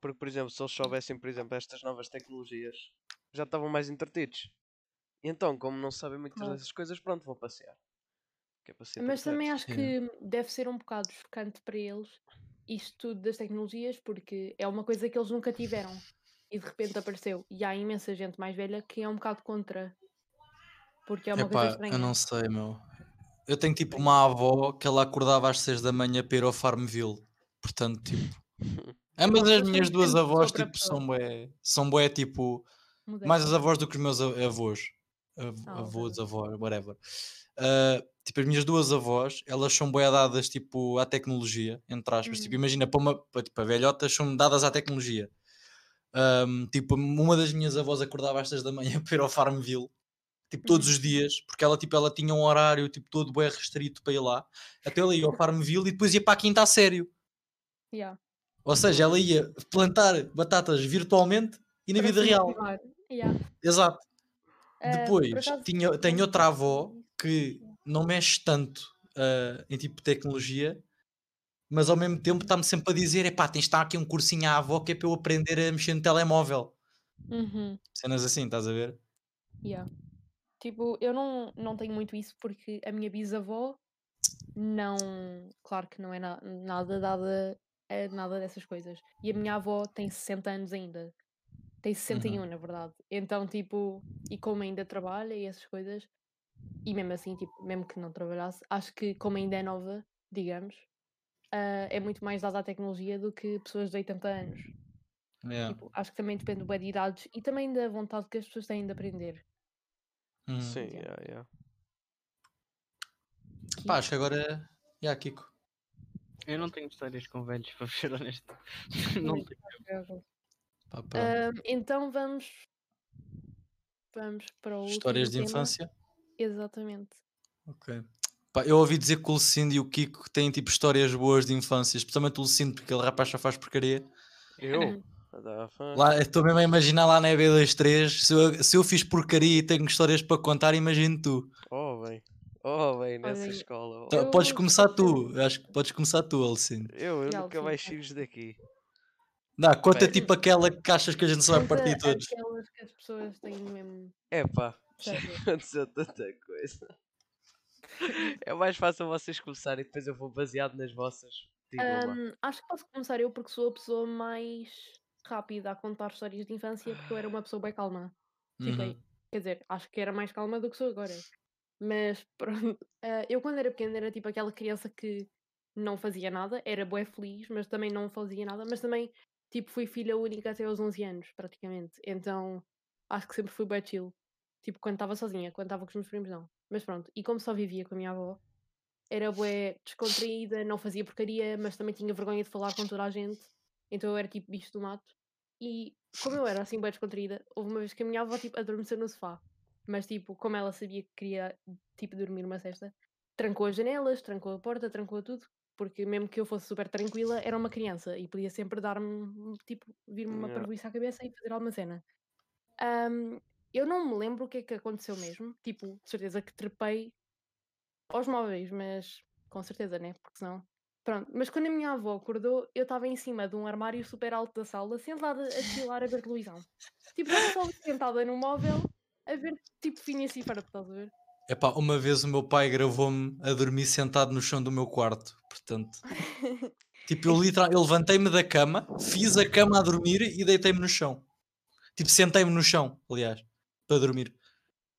Porque, por exemplo, se eles soubessem, por exemplo, estas novas tecnologias, já estavam mais entretidos. E então, como não sabem muitas dessas coisas, pronto, vão passear. Que é para se Mas também acho que deve ser um bocado chocante para eles isto tudo das tecnologias, porque é uma coisa que eles nunca tiveram e de repente apareceu. E há imensa gente mais velha que é um bocado contra. Porque é uma coisa Epá, estranha. eu não sei, meu. Eu tenho tipo uma avó que ela acordava às 6 da manhã para ir ao Farmville. Portanto, tipo. Mas as minhas duas avós tipo, são bué, são bué tipo. Mais as avós do que os meus avós. Av- Ah, avós, ok. avós, whatever. Ah, tipo, as minhas duas avós, elas são bué dadas tipo, à tecnologia, entre aspas. Tipo, Uhum. imagina, para uma para, tipo, a velhotas são dadas à tecnologia. Ahm, tipo, uma das minhas avós acordava às 6 da manhã para ir ao Farmville, tipo, todos Uhum. os dias, porque ela, tipo, ela tinha um horário tipo, todo bué restrito para ir lá. Até ela ia ao Farmville e depois ia para a quinta a sério. Yeah. Ou seja, ela ia plantar batatas virtualmente e na Para vida real. Yeah. Exato. Ah, Depois, acaso, tinha, tenho outra avó que não mexe tanto ah, em tipo tecnologia, mas ao mesmo tempo está-me sempre a dizer: epá, tens de estar aqui um cursinho à avó que é para eu aprender a mexer no telemóvel. Uhum, Cenas assim, estás a ver? yeah. Tipo, eu não, não tenho muito isso porque a minha bisavó não. Claro que não é na- nada dada a nada dessas coisas. E a minha avó tem 60 anos ainda. Tem 61, na verdade. Então, tipo, e como ainda trabalha e essas coisas, e mesmo assim, tipo, mesmo que não trabalhasse, acho que como ainda é nova, digamos, ah, é muito mais dada à tecnologia do que pessoas de 80 anos. Yeah. Tipo, acho que também depende bué de idades e também da vontade que as pessoas têm de aprender. Uhum. Sim, Yeah. yeah, yeah. Pá, acho que agora é. Yeah, Kiko. Eu não tenho histórias com velhos, para ser honesto. não tenho. Pá. Ah, então vamos. Vamos para o Histórias de tema. infância. Exatamente. Ok. Pá, eu ouvi dizer que o Lucindo e o Kiko têm tipo histórias boas de infância, especialmente o Lucindo, porque ele rapaz só faz porcaria. Eu? Fã. Lá, estou mesmo a imaginar lá na EB23, se eu, se eu fiz porcaria e tenho histórias para contar, imagino tu. Oh, bem. Oh, bem, nessa Olha, escola. oh. Eu podes começar tu, acho que podes começar tu, Lucindo. Eu, eu nunca mais saímos daqui. Dá, conta Bem. tipo aquela que achas que a gente só vai partir todos. aquelas que as pessoas têm mesmo. Epá, já aconteceu tanta coisa. É mais fácil vocês começarem e depois eu vou baseado nas vossas. Ahm, acho que posso começar eu porque sou a pessoa mais rápida a contar histórias de infância porque eu era uma pessoa bem calma. Tipo, Uhum. quer dizer, acho que era mais calma do que sou agora. Mas pronto, ah, eu quando era pequena era tipo aquela criança que não fazia nada, era bué feliz, mas também não fazia nada, mas também tipo fui filha única até aos 11 anos, praticamente. Então acho que sempre fui bué chill. Tipo, quando estava sozinha, quando estava com os meus primos, não. Mas pronto, e como só vivia com a minha avó, era bué descontraída, não fazia porcaria, mas também tinha vergonha de falar com toda a gente. Então eu era tipo bicho do mato. E como eu era assim bué descontraída, houve uma vez que a minha avó tipo adormeceu no sofá. Mas tipo, como ela sabia que queria tipo dormir uma cesta, trancou as janelas, trancou a porta, trancou tudo. Porque mesmo que eu fosse super tranquila, era uma criança e podia sempre dar-me, tipo, vir-me uma Yeah. à cabeça e fazer alguma cena. Ahm, eu não me lembro o que é que aconteceu mesmo. Tipo, de certeza que trepei aos móveis, mas com certeza, né? Porque senão. Pronto, mas quando a minha avó acordou, eu estava em cima de um armário super alto da sala, sentada a chilar a ver televisão. Tipo, estava só sentada no móvel a ver tipo Phineas e Ferb, estás a ver? Epá, uma vez o meu pai gravou-me a dormir sentado no chão do meu quarto, portanto. Tipo, eu literalmente, eu levantei-me da cama, fiz a cama a dormir e deitei-me no chão. Tipo, sentei-me no chão, aliás, para dormir.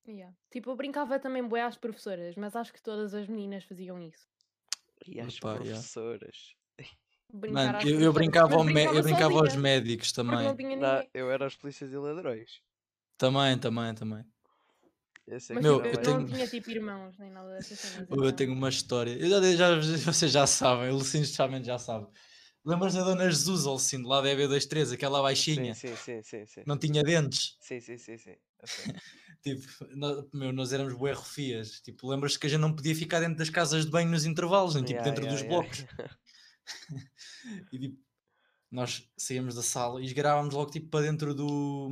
Yeah. Tipo, eu brincava também bué às professoras, mas acho que todas as meninas faziam isso. E as Epá, yeah. professoras. Brincar Mano, às eu, eu professoras. brincava, ao mé- eu brincava aos médicos também. não Não, eu era os polícias e ladrões. Também, também, também. É Mas que Meu, eu eu mais- não tenho- tinha tipo irmãos nem nada dessas cenas. Eu então- tenho uma história. Eu já, já, vocês já sabem, o Lucindo especialmente já sabe. Lembras da Dona Jesus, Lucindo, lá da EB23, aquela baixinha, Sim, sim, sim, sim, sim. não tinha dentes. Sim, sim, sim, sim. Tipo, nó- meu, nós éramos bué refias. Tipo, lembras-te que a gente não podia ficar dentro das casas de banho nos intervalos, nem tipo Yeah, dentro yeah, dos yeah, blocos. E tipo, nós saíamos da sala e esgarávamos logo tipo para dentro do,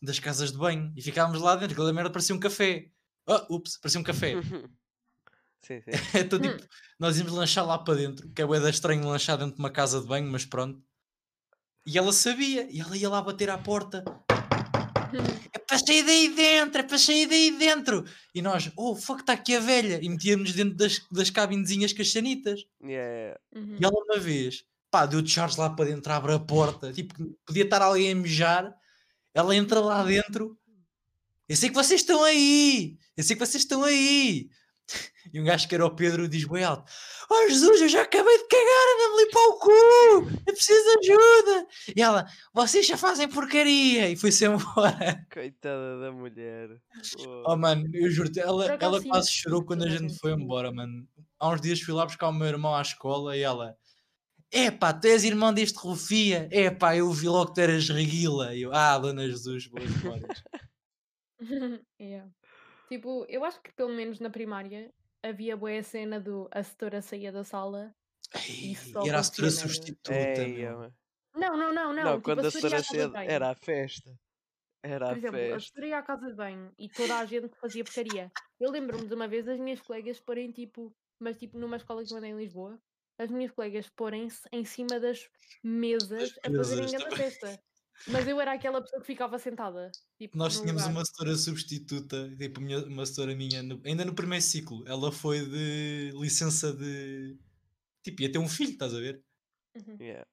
das casas de banho e ficávamos lá dentro, aquela merda parecia um café. Ah, ups, parecia um café. sim, sim. então, tipo, nós íamos lanchar lá para dentro, que é bué da estranho lanchar dentro de uma casa de banho, mas pronto. E ela sabia, e ela ia lá bater à porta. É para sair daí dentro, é para sair daí dentro. E nós, oh, fuck, está aqui a velha. E metíamos dentro das, das cabinezinhas com as sanitas. Yeah. Uhum. E ela uma vez, pá, deu de Charles lá para dentro, abre a porta, tipo, podia estar alguém a mejar, ela entra lá dentro, eu sei que vocês estão aí, eu sei que vocês estão aí. E um gajo que era o Pedro diz bem alto, oh Jesus, eu já acabei de cagar, anda-me limpar o cu, eu preciso de ajuda. E ela, vocês já fazem porcaria, e foi-se embora. Coitada da mulher. Oh mano, eu juro-te, ela, Por ela sim, quase chorou quando a gente foi embora, mano. Há uns dias fui lá buscar o meu irmão à escola e ela, epá, tu és irmão deste Rufia? Epá, eu vi logo que tu eras reguila. E eu, ah, Dona Jesus, boas memórias. Yeah. Tipo, eu acho que pelo menos na primária havia boa cena do a setora saía da sala. Ei, e era a setora substituta, Ei. Não, não, não, não. Não, tipo, quando a setora banho. era a festa. Era Por a exemplo, a festa. professora ia à casa de banho e toda a gente fazia porcaria. Eu lembro-me de uma vez as minhas colegas porem tipo, mas tipo numa escola que eu andei em Lisboa, as minhas colegas porem-se em cima das mesas a fazerem grande festa. Mas eu era aquela pessoa que ficava sentada. Tipo, Nós tínhamos lugar. uma setora substituta, tipo, minha- uma setora minha, no- ainda no primeiro ciclo, ela foi de licença de. Tipo, ia ter um filho, estás a ver? Uhum. Yeah.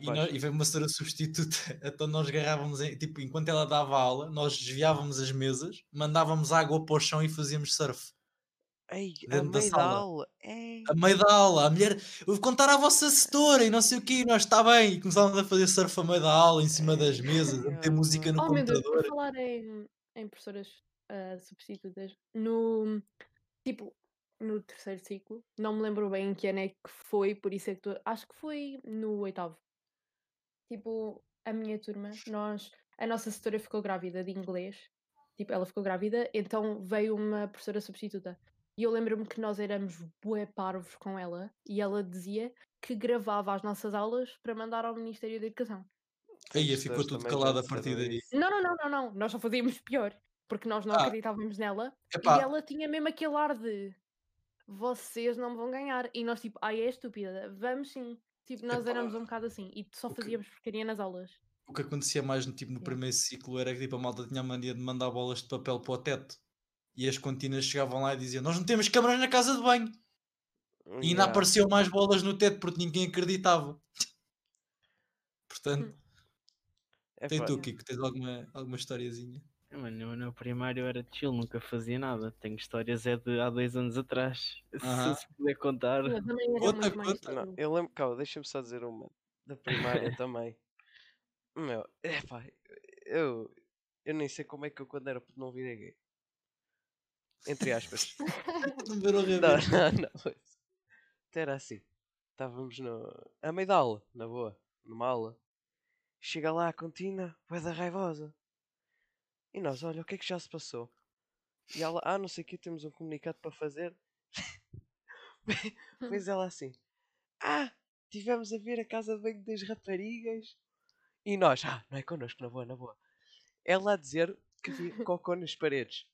E, nós, e veio uma setora substituta, então nós agarrávamos, tipo, enquanto ela dava aula, nós desviávamos as mesas, mandávamos água para o chão e fazíamos surf. Ei, a dentro da meio da sala. aula. Ei. A meio da aula, a mulher, eu vou contar à vossa setora e não sei o quê, e nós está bem, e começávamos a fazer surf a meio da aula, em cima das mesas, a meter música no Oh meu Deus, por computador. falar em, em professoras ah, substitutas, no tipo, no terceiro ciclo, não me lembro bem em que ano é que foi, por isso é que tu, acho que foi no oitavo. Tipo, a minha turma, nós, a nossa setora ficou grávida de inglês, tipo, ela ficou grávida, então veio uma professora substituta. E eu lembro-me que nós éramos bué parvos com ela, e ela dizia que gravava as nossas aulas para mandar ao Ministério da Educação. Aí ficou tudo calado a partir daí. Não, não, não, não, não. Nós só fazíamos pior. Porque nós não Ah. acreditávamos nela. Epá, E ela tinha mesmo aquele ar de vocês não me vão ganhar. E nós, tipo, ai, é estúpida. Vamos sim. Tipo, nós Epá, éramos um bocado assim. E só o que- fazíamos porcaria nas aulas. o que acontecia mais no, tipo, no primeiro ciclo era que tipo, a malta tinha a mania de mandar bolas de papel para o teto. E as continas chegavam lá e diziam: Nós não temos câmaras na casa de banho. E ainda Yeah. apareciam mais bolas no teto porque ninguém acreditava. Portanto, É tem tu, Kiko, tens alguma, alguma historiazinha? Mano, eu no primário era chill, nunca fazia nada. Tenho histórias é de há dois anos atrás. Aham. Se se puder contar. Era Conta. Não, eu lembro, calma, deixa-me só dizer uma da primária também. Meu, é pá, eu, eu nem sei como é que eu quando era não virei gay. Entre aspas. O não, não, não. Até era assim. Estávamos no, a meio da aula, na boa, numa aula. Chega lá a contina, vai da raivosa. E nós, olha, o que é que já se passou? E ela, ah, não sei o que, temos um comunicado para fazer. Pois ela assim, ah, tivemos a ver a casa de banho das raparigas. E nós, ah, não é connosco, na boa, na boa. Ela a dizer que havia cocô nas paredes.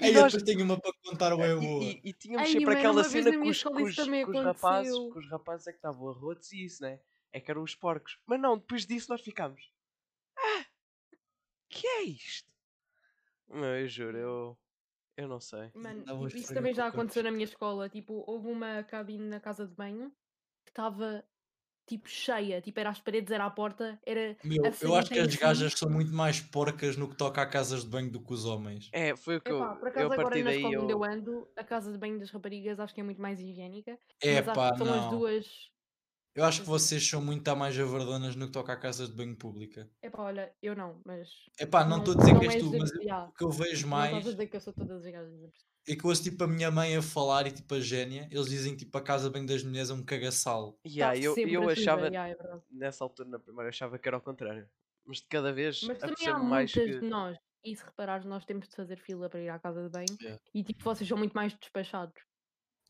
E Aí nós- eu tenho uma para contar, ué, E- boa. E, e tínhamos Ai, sempre aquela cena na com os, com os- com os rapazes, com os rapazes é que estavam arrotos e isso, né? É que eram os porcos. Mas não, depois disso nós ficámos. Ah! Que é isto? Não, eu juro, eu. Eu não sei. Mano, tipo, isso também já aconteceu na minha escola. Tipo, houve uma cabine na casa de banho que estava tipo cheia. Tipo, era as paredes, era a porta, era Meu, a eu acho que as si. gajas são muito mais porcas no que toca a casas de banho do que os homens. É, foi o que Epá, eu. por Eu acaso a agora partir na daí escola onde eu eu. ando, a casa de banho das raparigas acho que é muito mais higiênica. É mas acho pá, que são as não. duas. Eu acho que vocês são muito a mais avardonas no que toca a casas de banho pública. Epá, olha, eu não, mas. Epá, não Não- estou a dizer não que és tu, de- mas eu- o que eu vejo Não mais estás a dizer que eu sou todas as gajas. é que eu ouço tipo a minha mãe a falar e tipo a Génia, eles dizem tipo a casa de banho das mulheres é um cagaçal. Yeah, eu, eu achava. yeah, é. Nessa altura, na primeira, eu achava que era ao contrário. Mas de cada vez Mas também há mais muitas que. de nós. E se reparares, nós temos de fazer fila para ir à casa de banho. Yeah. E tipo, vocês são muito mais despachados.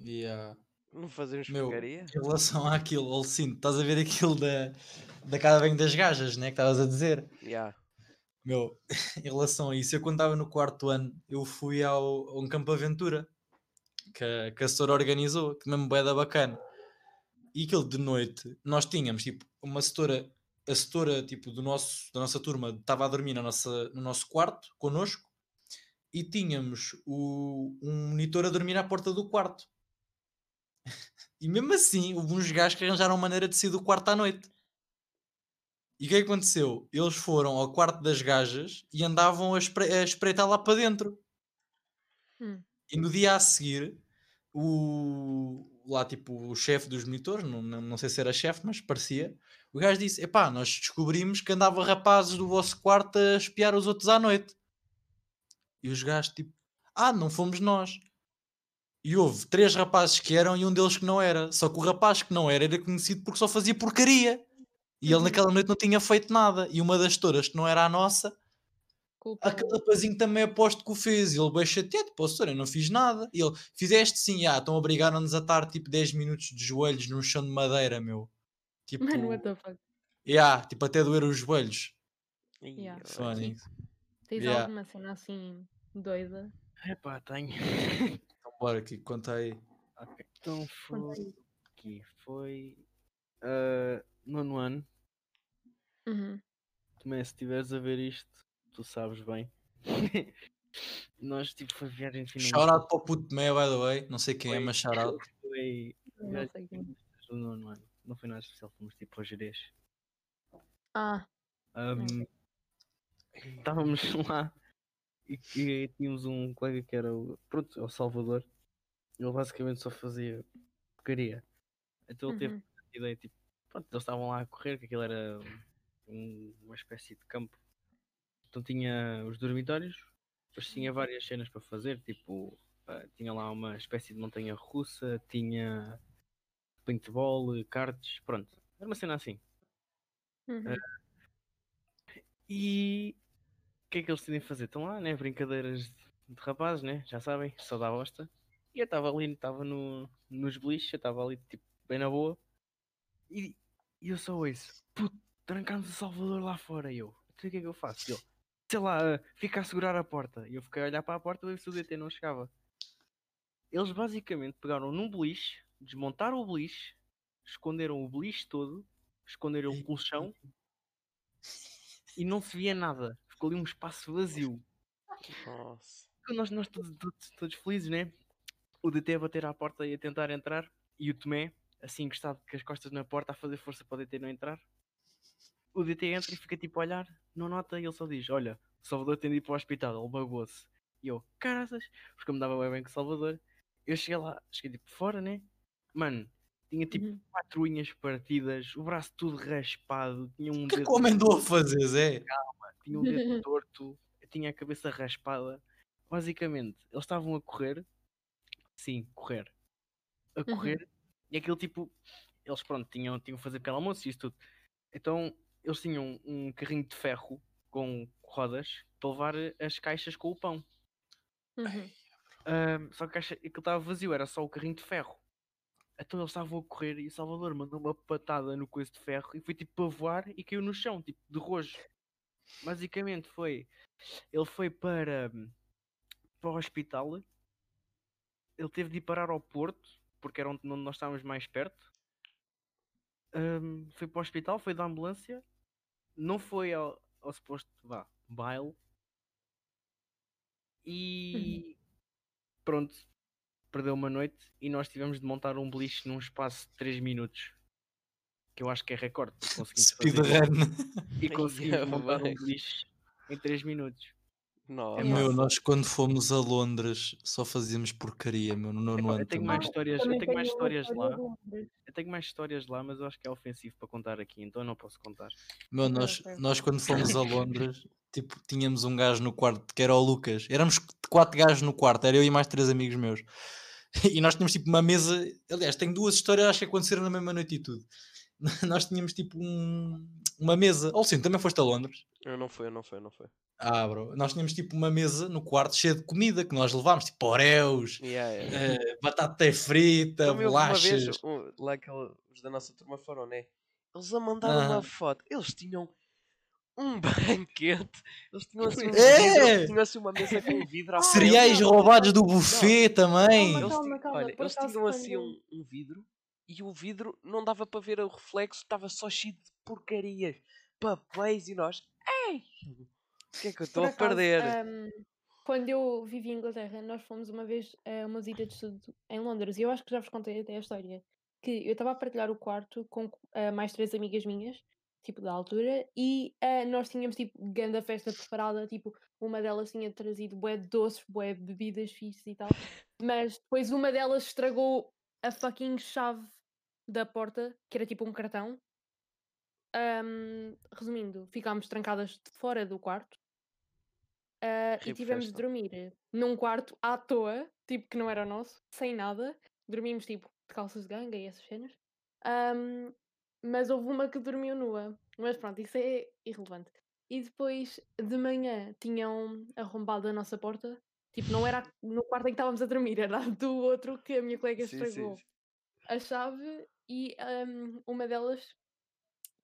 Yeah. Não fazemos Meu, porcaria? em relação àquilo, Olcinto, estás a ver aquilo da, da de banho das gajas, né? Que estavas a dizer. Yeah. Meu, em relação a isso, eu quando estava no quarto ano, eu fui ao, a um campo aventura que, a- que a setora organizou, que mesmo boeda bacana. E aquilo de noite, nós tínhamos tipo uma setora, a setora tipo do nosso, da nossa turma estava a dormir na nossa, no nosso quarto connosco e tínhamos o, um monitor a dormir à porta do quarto. E mesmo assim, houve uns gajos que arranjaram maneira de sair do quarto à noite. E o que é que aconteceu? Eles foram ao quarto das gajas e andavam a, espre- a espreitar lá para dentro. Hum. E no dia a seguir, o lá tipo o chefe dos monitores, não, não, não sei se era chefe, mas parecia, o gajo disse: Epá, nós descobrimos que andava rapazes do vosso quarto a espiar os outros à noite. E os gajos tipo, ah, não fomos nós. E houve três rapazes que eram e um deles que não era. Só que o rapaz que não era era conhecido porque só fazia porcaria. E ele Uhum. naquela noite não tinha feito nada. E uma das touras que não era a nossa, Culpa. aquele rapazinho também aposto que o fez. E ele bem chateado, pô, senhor, eu não fiz nada. E ele, fizeste sim, ah, então obrigaram-nos a estar tipo 10 minutos de joelhos num chão de madeira, meu. Tipo, Mano, what the fuck? yeah, tipo até doer os joelhos. Yeah. Phonics. Tens Yeah. alguma cena assim doida? Epá, tenho. Então bora aqui, conta aí. Ok, Então foi. Aqui foi. ah, nono ano. Uhum. Também, se estiveres a ver isto, tu sabes bem. Nós, tipo, foi viagem de finalistas. Shout out para o puto Tomé, by the way. Não sei quem é, Foi- mas shout out. Foi Não sei quem. nono ano. Não foi nada especial, fomos tipo ao Jerez. Ah, Ahm, estávamos lá e, e tínhamos um colega que era o, pronto, é o Salvador. Ele basicamente só fazia porcaria. Então ele teve uhum. a ideia, tipo, pronto, eles estavam lá a correr, que aquilo era um- uma espécie de campo. Então tinha os dormitórios, depois tinha várias cenas para fazer, tipo, tinha lá uma espécie de montanha russa, tinha paintball, cards, pronto. Era uma cena assim. Uhum. E o que é que eles decidem fazer? Estão lá, né? Brincadeiras de rapazes, né? Já sabem, só dá bosta. E eu estava ali, estava no, nos beliches, eu estava ali, tipo, bem na boa. E, e eu só ouço, puto, trancámos o Salvador lá fora. E eu, então o que é que eu faço? E ele, sei lá, ah, fica a segurar a porta. E eu fiquei a olhar para a porta ver se o DT não chegava. Eles basicamente pegaram num beliche, desmontaram o beliche, esconderam o beliche todo, esconderam o colchão e não se via nada. Ficou ali um espaço vazio. Nossa. Nós, nós todos, todos, todos felizes, né? O DT a bater à porta e a tentar entrar. E o Tomé, assim encostado com as costas na porta, a fazer força para o DT não entrar. O DT entra e fica tipo a olhar, não nota e ele só diz: Olha, o Salvador tem de ir para o hospital, ele magoou-se. E eu, caraças, porque eu me dava bem bem com o Salvador. Eu cheguei lá, cheguei tipo fora, né? Mano, tinha tipo Uhum. quatro unhas partidas, o braço tudo raspado, tinha um O que é que o homem andou a fazer, Zé? Tinha o dedo torto, tinha a cabeça raspada. Basicamente, eles estavam a correr, sim, correr, a correr, e aquilo tipo, eles pronto, tinham, tinham que fazer pequeno almoço e isso tudo. Então, eles tinham um carrinho de ferro com rodas para levar as caixas com o pão. Uhum. Ahm, só que a caixa, aquilo estava vazio, era só o carrinho de ferro. Então eles estavam a correr e o Salvador mandou uma patada no coiso de ferro e foi tipo para voar e caiu no chão, tipo de rojo. Basicamente foi. Ele foi para, para o hospital. Ele teve de ir parar ao Porto, porque era onde nós estávamos mais perto. Ahm, foi para o hospital, foi da ambulância. Não foi ao, ao suposto vá, baile. E pronto, perdeu uma noite e nós tivemos de montar um beliche num espaço de 3 minutos. Que eu acho que é recorde. Speedrun. e conseguimos Ai, montar um beliche em 3 minutos. Nossa. Yeah. Meu, nós quando fomos a Londres só fazíamos porcaria, meu, no nono Epá, ano eu tenho mais histórias, eu tenho mais histórias história lá. Eu tenho mais histórias lá, mas eu acho que é ofensivo para contar aqui, então eu não posso contar. Meu, nós, ok. nós quando fomos a Londres, tipo, tínhamos um gajo no quarto que era o Lucas. Éramos quatro gajos no quarto, era eu e mais três amigos meus. E nós tínhamos tipo uma mesa. Aliás, tenho duas histórias, acho que aconteceram na mesma noite e tudo. Nós tínhamos tipo um- uma mesa. Ou sim, também foste a Londres. Eu não fui, eu não fui, eu não fui. Ah, bro. Nós tínhamos tipo uma mesa no quarto cheia de comida que nós levámos, tipo oreos, Yeah, yeah. eh, batata frita, Também bolachas. vez, um, lá que os da nossa turma foram, né? Eles a mandar Aham. uma foto. Eles tinham um banquete. Eles tinham assim, um É! vidro, tinham assim uma mesa com vidro à. Cereais roubados do buffet também. Calma, Eles, calma, olha, eles tinham assim um, um vidro e o vidro não dava para ver o reflexo, estava só cheio de porcarias, papéis e nós. Ei! O que é que eu estou a perder? ahm, quando eu vivi em Inglaterra, nós fomos uma vez a uma visita de estudo em Londres e eu acho que já vos contei até a história. Que eu estava a partilhar o quarto com ah, mais três amigas minhas, tipo da altura, e ah, nós tínhamos tipo grande festa preparada, tipo, uma delas tinha trazido bué de doces, bué de bebidas fixes e tal, mas depois uma delas estragou a fucking chave da porta, que era tipo um cartão. Ahm, resumindo, ficámos trancadas de fora do quarto ah, e tivemos de festa. dormir num quarto à toa, tipo que não era o nosso, sem nada. Dormimos tipo de calças de ganga e essas cenas. Ahm, mas houve uma que dormiu nua. Mas pronto, isso é irrelevante. E depois de manhã tinham arrombado a nossa porta. Tipo, não era no quarto em que estávamos a dormir, era do outro que a minha colega Sim, sim, estragou sim. a chave e ahm, uma delas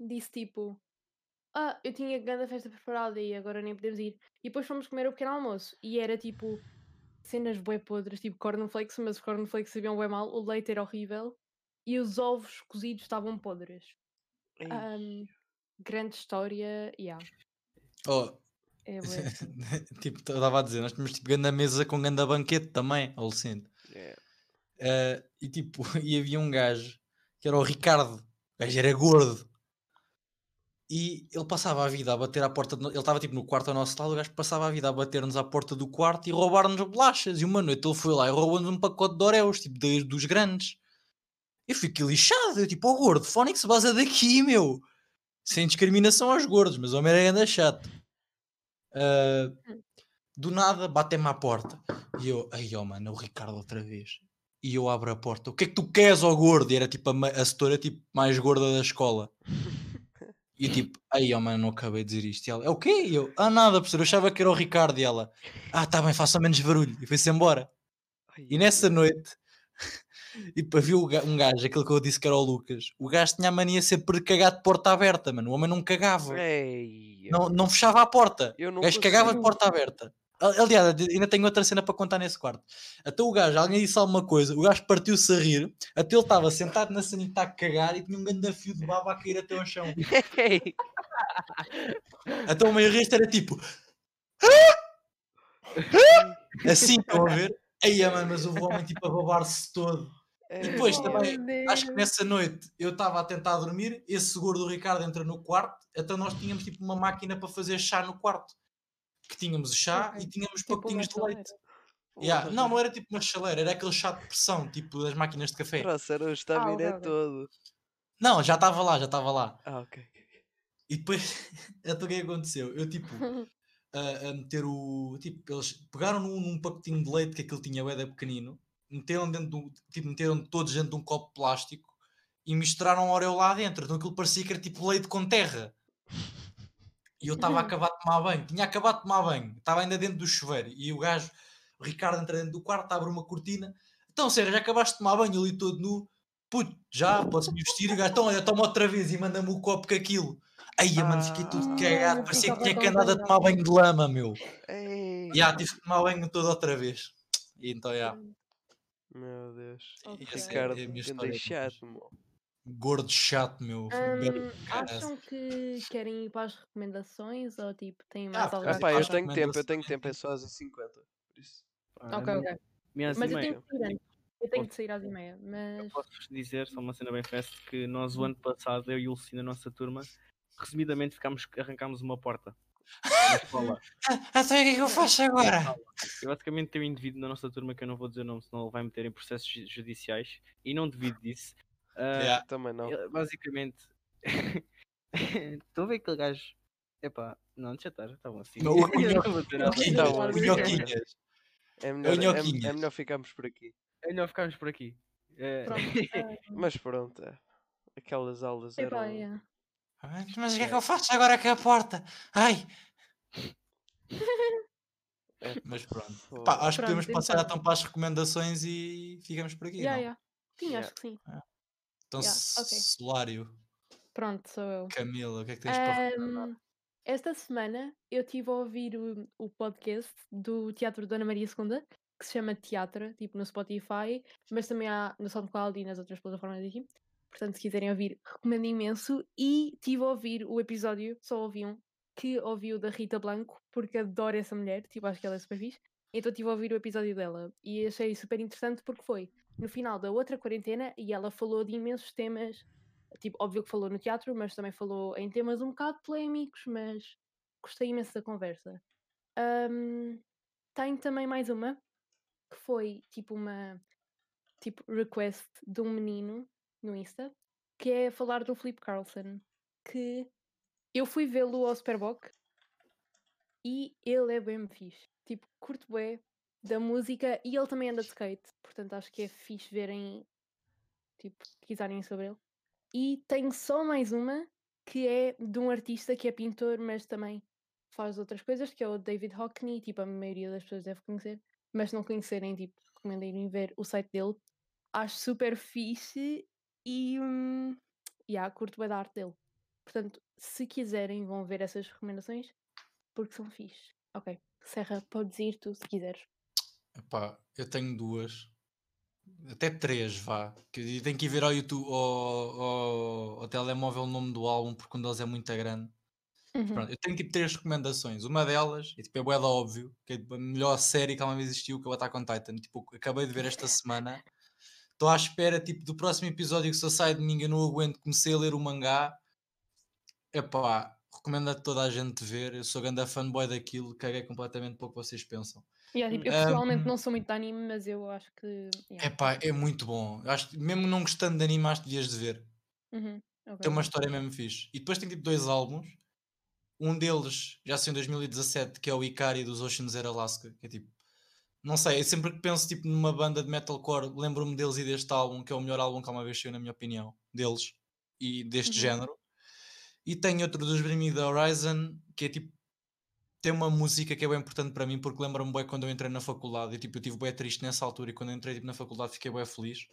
disse tipo: ah, eu tinha grande festa preparada e agora nem podemos ir. E depois fomos comer o pequeno almoço e era tipo cenas bué podres, tipo cornflakes, mas os cornflakes sabiam bué mal, o leite era horrível e os ovos cozidos estavam podres. Ahm, grande história, yeah, Oh, é tipo, eu estava a dizer, nós tínhamos tipo grande mesa com grande banquete também, alucino. yeah. Eh, e tipo, e havia um gajo que era o Ricardo, o gajo era gordo. E ele passava a vida a bater à porta, do- ele estava tipo no quarto ao nosso lado, o gajo passava a vida a bater-nos à porta do quarto e roubar-nos bolachas. E uma noite ele foi lá e roubou-nos um pacote de Oreos, tipo de- dos grandes. Eu fiquei lixado, eu tipo, ó gordo, Fónix, vaza daqui, meu. Sem discriminação aos gordos, mas o homem era ainda chato. Ah, do nada, batem-me à porta. E eu, ai ó mano, é o Ricardo outra vez. E eu abro a porta. O que é que tu queres, ó gordo? E era tipo a, a setora tipo, mais gorda da escola. E eu tipo, ai ó mano, não acabei de dizer isto. E ela, é o quê? E eu, ah nada, professor, eu achava que era o Ricardo. E ela, ah tá bem, faça menos barulho. E foi-se embora. E nessa noite, e ga- um gajo, aquele que eu disse que era o Lucas. O gajo tinha a mania sempre de cagar de porta aberta, mano. O homem não cagava. Ei, Não, não fechava a porta. Eu não o gajo cagava de consigo. porta aberta. Al- Aliás, ainda tenho outra cena para contar nesse quarto. Até o gajo, alguém disse alguma coisa, o gajo partiu-se a rir, até ele estava sentado na sanita a cagar e tinha um grande fio de baba a cair até ao chão. Até o meio resto era tipo. Assim, estão a ver? Aí, mano, mas o homem tipo a babar-se todo. ei, depois também- Acho que nessa noite eu estava a tentar dormir, esse seguro do Ricardo entra no quarto, então nós tínhamos tipo uma máquina para fazer chá no quarto. Que tínhamos o chá Ok. e tínhamos Tipo pacotinhos de leite. Yeah, Não, não era tipo uma chaleira, era aquele chá de pressão, tipo das máquinas de café. Trouxeram o estaminé ok. todo. Não, já estava lá, já estava lá. Ah, ok. E depois, então o que é que aconteceu? Eu tipo, a, a meter o. Tipo, eles pegaram num, num pacotinho de leite que aquilo tinha bué pequenino, meteram dentro do, tipo, meteram todos dentro de um copo de plástico e misturaram Oreo lá dentro. Então aquilo parecia que era tipo leite com terra. E eu estava a acabar de tomar banho, tinha acabado de tomar banho, estava ainda dentro do chuveiro. E o gajo, o Ricardo, entra dentro do quarto, abre uma cortina. Então, sério, já acabaste de tomar banho ali todo nu? Puto, já, podes me vestir. E o gajo, então, olha, toma outra vez e manda-me o copo com aquilo. Aí, mano, fiquei tudo Ah. cagado, parecia que tinha andar a tomar banho de lama, meu. Ei, Já, tive que tomar banho todo outra vez. E então, já, meu Deus. Ok. essa é- Ricardo, é a minha ganda história com chato, meu. Gordo chato, meu. Hum, caraças. acham que querem ir para as recomendações ou tipo têm Ah, mais Ah, pá, eu Faz tenho tempo, eu tenho tempo, é só às 50 Por isso. Ah, Ok, a ok. Mas eu tenho que. Eu tenho de sair às e meia, mas. Posso dizer, só uma cena bem festa, que nós o ano passado, eu e o Lucina, a nossa turma, resumidamente ficámos, arrancámos uma porta na. Ah, então o que é que eu faço agora? Eu basicamente tenho um indivíduo na nossa turma que eu não vou dizer o nome, senão ele vai meter em processos ju- judiciais e não devido disso. Ah, Yeah. Também não. ele- basicamente, estou a ver aquele gajo. Epá, não, deixa estar, estavam assim. Não, o. Nhoquinhas, bom, Nhoquinhas. É melhor, é, é melhor ficarmos por aqui. É melhor ficarmos por aqui. É, Pronto. ah, Mas pronto, é. aquelas aulas epá, eram. yeah. Mas o que é que eu faço agora com a porta? Ai! É, Mas pronto. Pá, acho que Pronto, podemos passar então. então para as recomendações e ficamos por aqui. Yeah, não? yeah. Sim, Yeah. acho que sim. Então, Yeah, ok. Solário, Pronto, sou eu. Camila, o que é que tens para recomendar? Ahm, esta semana eu estive a ouvir o, o podcast do Teatro Dona Maria II, que se chama Teatro, tipo no Spotify, mas também há no SoundCloud e nas outras plataformas aqui. Portanto, se quiserem ouvir, recomendo imenso. E estive a ouvir o episódio, só ouvi um, que ouvi o da Rita Blanco, porque adoro essa mulher, tipo, acho que ela é super fixe. Então estive a ouvir o episódio dela e achei super interessante porque foi no final da outra quarentena e ela falou de imensos temas tipo, óbvio que falou no teatro, mas também falou em temas um bocado polémicos, mas gostei imenso da conversa. Ahm, tenho também mais uma, que foi tipo uma tipo request de um menino no Insta, que é falar do Flip Carlson, que eu fui vê-lo ao Superboc e ele é bem fixe. Tipo, curto bem da música e ele também anda de skate, portanto acho que é fixe verem, tipo, pesquisarem sobre ele. E tenho só mais uma, que é de um artista que é pintor, mas também faz outras coisas, que é o David Hockney, tipo, a maioria das pessoas deve conhecer, mas se não conhecerem, tipo, recomendo irem ver o site dele. Acho super fixe e, hum, yeah, curto bem da arte dele. Portanto, se quiserem, vão ver essas recomendações porque são fixe. Ok. Serra, podes ir tu se quiseres. Epá, eu tenho duas. Até três, vá. Que tenho que ir ver ao YouTube, ao, ao, ao telemóvel o nome do álbum, porque um deles é muito grande. Uhum. Pronto, eu tenho tipo três recomendações. Uma delas é tipo é bué da óbvio, que é tipo, a melhor série que alguma vez existiu, que é o Attack on Titan. Tipo, acabei de ver esta semana. Estou à espera tipo, do próximo episódio que só sai domingo. Eu não aguento. Comecei a ler o mangá. Epá, recomendo a toda a gente ver. Eu sou grande fanboy daquilo, caguei completamente para o que vocês pensam. Yeah, tipo, eu Hum, pessoalmente Ahm, não sou muito de anime, mas eu acho que. yeah. Epá, é muito bom. Acho que mesmo não gostando de anime, acho que devias de ver. Uhum. ok. Tem uma história mesmo fixe. E depois tem tipo dois álbuns. Um deles já saiu em 2017, que é o Ikari dos Ocean Zero Alaska. Que é tipo, não sei, eu sempre que penso tipo, numa banda de metalcore, lembro-me deles e deste álbum, que é o melhor álbum que alguma vez saiu, na minha opinião, deles e deste Uhum. género. E tem outro dos Bring Me the Horizon, que é tipo, tem uma música que é bem importante para mim, porque lembra-me bem quando eu entrei na faculdade. E tipo, eu estive bem triste nessa altura, e quando eu entrei tipo, na faculdade fiquei bem feliz.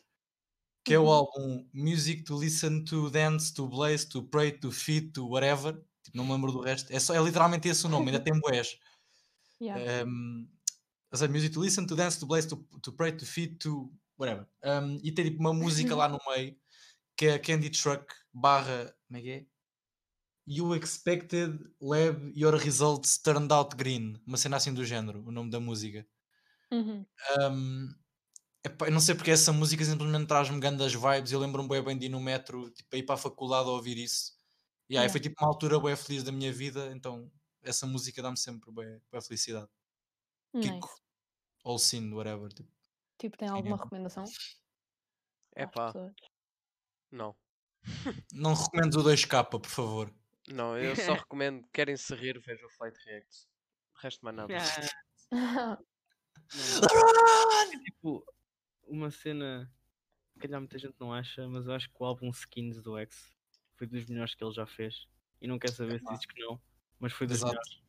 Que é o Uhum. álbum Music to Listen to, Dance to, Blaze to, Pray to, Feed to, whatever. Tipo, não me lembro do resto. É, só, é literalmente esse o nome, ainda tem boés. Yeah. Um, seja, music to listen, to dance, to blaze, to, to pray, to feed, to whatever. Um, e tem tipo uma música lá no meio que é Candy Truck barra. Como é que é? You expected lab your results turned out green. Uma cena assim do género, o nome da música. Uhum. Um, epá, eu não sei porque essa música simplesmente traz-me grandes vibes. Eu lembro-me bem, bem de ir no metro, tipo, a ir para a faculdade a ouvir isso. E aí Yeah. foi tipo uma altura bem feliz da minha vida, então essa música dá-me sempre bem, bem felicidade. Kiko, Nice. ou Sin, whatever. Tipo. Tipo, tem Sim, alguma é. recomendação? É pá, não. Não recomendes o 2K, por favor. Não, eu só recomendo, querem se rir, vejam o Flight Reacts. O resto mais nada. Ah, tipo, uma cena que calhar muita gente não acha, mas eu acho que o álbum Skins do X foi dos melhores que ele já fez. E não quer saber se Epá. dizes que não, mas foi dos Exato. melhores.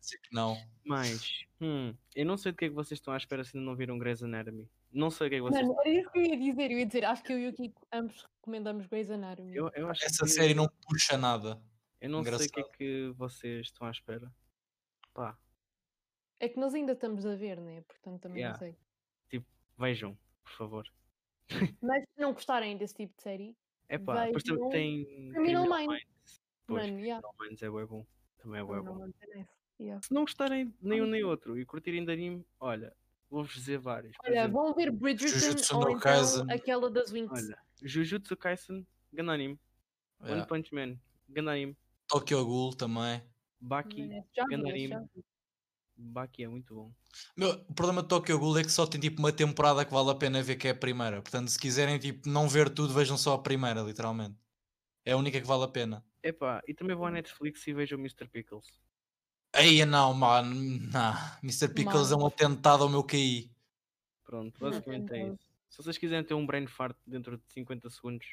Dizer que não. mas, hum, eu não sei do que é que vocês estão à espera se ainda não viram Grey's Anatomy. Não sei o que é que vocês Mano, era isso que eu ia dizer. Eu ia dizer, acho que eu e o Kiko ambos recomendamos Grey's Anatomy. Eu, eu acho Essa que série não puxa nada. eu não sei o que é engraçado. que vocês estão à espera. Pá, É que nós ainda estamos a ver, né? Portanto, também Yeah. não sei. vejam, por favor. Mas se não gostarem desse tipo de série, É pá, depois também tem Criminal Criminal Minds. Minds. Pois, mano, yeah. Criminal Minds é bué bom. Também é Não, bom. não, yeah. Se não gostarem nem um nem outro e curtirem de anime, olha, vou-vos dizer vários. Por Olha, exemplo, vão ver Bridgerton Jujutsu ou então Kaisen. aquela das Winx. olha, Jujutsu Kaisen, grande anime. One Yeah. Punch Man, grande anime. Tokyo Ghoul também. Baki, vi, grande anime. Baki é muito bom. Meu, o problema de Tokyo Ghoul é que só tem tipo uma temporada que vale a pena ver que é a primeira. Portanto, se quiserem tipo não ver tudo, vejam só a primeira, literalmente. É a única que vale a pena. Epá, e também vou à Netflix e vejo o Mr. Pickles. Aí não, mano. Não. Mr. Pickles é um atentado ao meu QI. Pronto, Não basicamente é isso. Se vocês quiserem ter um brain fart dentro de 50 segundos,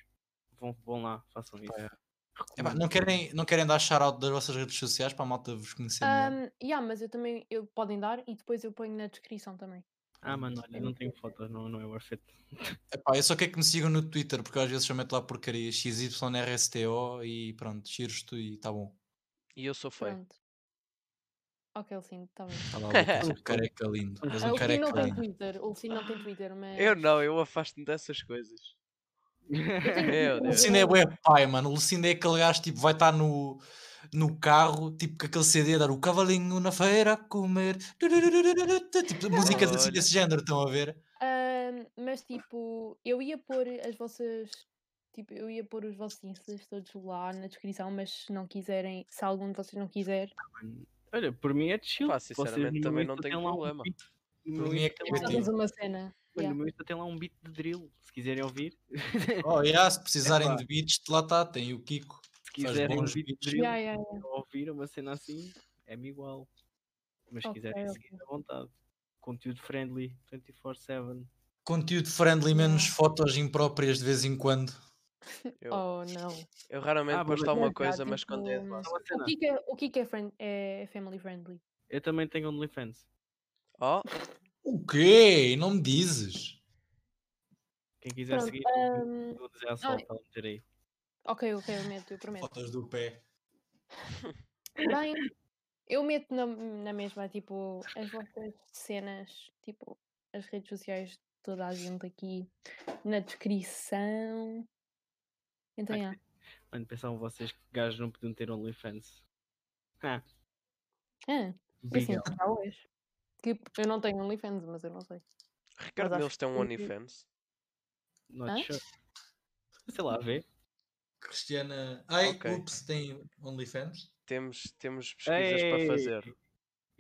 vão, vão lá, façam isso. é. Recomendo. não, querem, não querem dar shout-out das vossas redes sociais para a malta vos conhecer? Um, yeah, mas eu também, eu, podem dar e depois eu ponho na descrição também. Ah, mano, olha, é não tenho fotos, não, não é worth it. Epá, eu só quero que me sigam no Twitter, porque às vezes eu meto lá porcaria XYRSTO e pronto, giros-te e tá bom. E eu sou feio. Pronto. Ok, sim, está bem. Tá lá, Lucas, um careca lindo. Ah, um o Sim careca não tem lindo. Twitter, o Sim não tem Twitter, mas... Eu não, eu afasto-me dessas coisas. Meu O Deus. Lucindo é bué pai, mano. O Lucindo é aquele gajo tipo, vai estar no, no carro, tipo com aquele CD a dar o cavalinho na feira a comer. Tipo, músicas assim Olha. desse género, estão a ver? Ahm, mas tipo, eu ia pôr as vossas. Tipo, eu ia pôr os vossos instas todos lá na descrição, mas se não quiserem, se algum de vocês não quiser, Olha, por mim é chill. Pá, sinceramente, também não tenho um problema. Por meu mim é Insta que um- uma cena. Olha, yeah. no meu Insta tem lá um beat de drill, se quiserem ouvir. Oh, yeah, se precisarem Epá. de beats, lá está, tem o Kiko. Se Faz quiserem um bons beat de beats. drill Yeah, yeah, yeah. ou ouvir uma cena assim, é-me igual. Mas se Ok, quiserem ok. seguir à vontade. Conteúdo friendly, 24-7. Conteúdo friendly, menos fotos impróprias de vez em quando. Eu, Oh, não. eu raramente Ah, posto é alguma já, coisa, mas quando é de tipo, massa. Uma O que é, o que é, friend, é family friendly? Eu também tenho OnlyFans. Oh, O quê? Não me dizes? Quem quiser Pronto, seguir, ahm, vou dizer a só, ai. para meter aí. Ok, ok, eu meto, eu prometo. Fotos do pé. Bem, eu meto na, na mesma, tipo, as vossas cenas, tipo, as redes sociais de toda a gente aqui na descrição. Então, yeah. Mano, pensavam vocês que gajos não podiam ter OnlyFans. Ah, Ah, big assim, hoje. Que eu não tenho OnlyFans, mas eu não sei. Ricardo acho Neles tem um OnlyFans. Not Hã? sure. Sei lá, vê. Cristiana. Ai, Ok. ups, tem OnlyFans? Temos, temos pesquisas para Ei! fazer.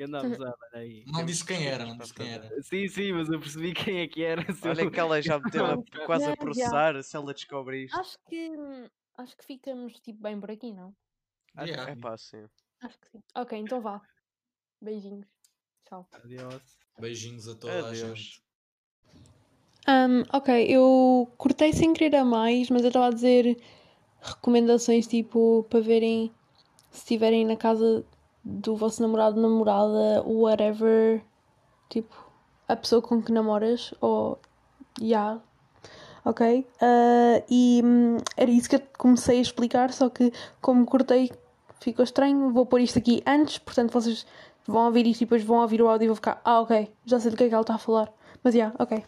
A aí. Não disse quem era, não disse quem era. Sim, sim, mas eu percebi quem é que era. se Olha que ela já meteu a, quase a processar se ela descobre isto. Acho que acho que ficamos tipo bem por aqui, não? Yeah. É pá, sim. Acho que sim. Ok, então vá. Beijinhos. Tchau. Adiós. Beijinhos a toda a Adeus. gente. Um, ok, eu cortei sem querer a mais, mas eu estava a dizer recomendações tipo para verem se estiverem na casa do vosso namorado, namorada, whatever, tipo a pessoa com que namoras, ou yeah, ok? Ah, e hum, era isso que eu comecei a explicar, só que como cortei ficou estranho, vou pôr isto aqui antes, portanto vocês vão ouvir isto e depois vão ouvir o áudio e vou ficar, ah ok, já sei do que é que ela está a falar. Mas yeah, ok.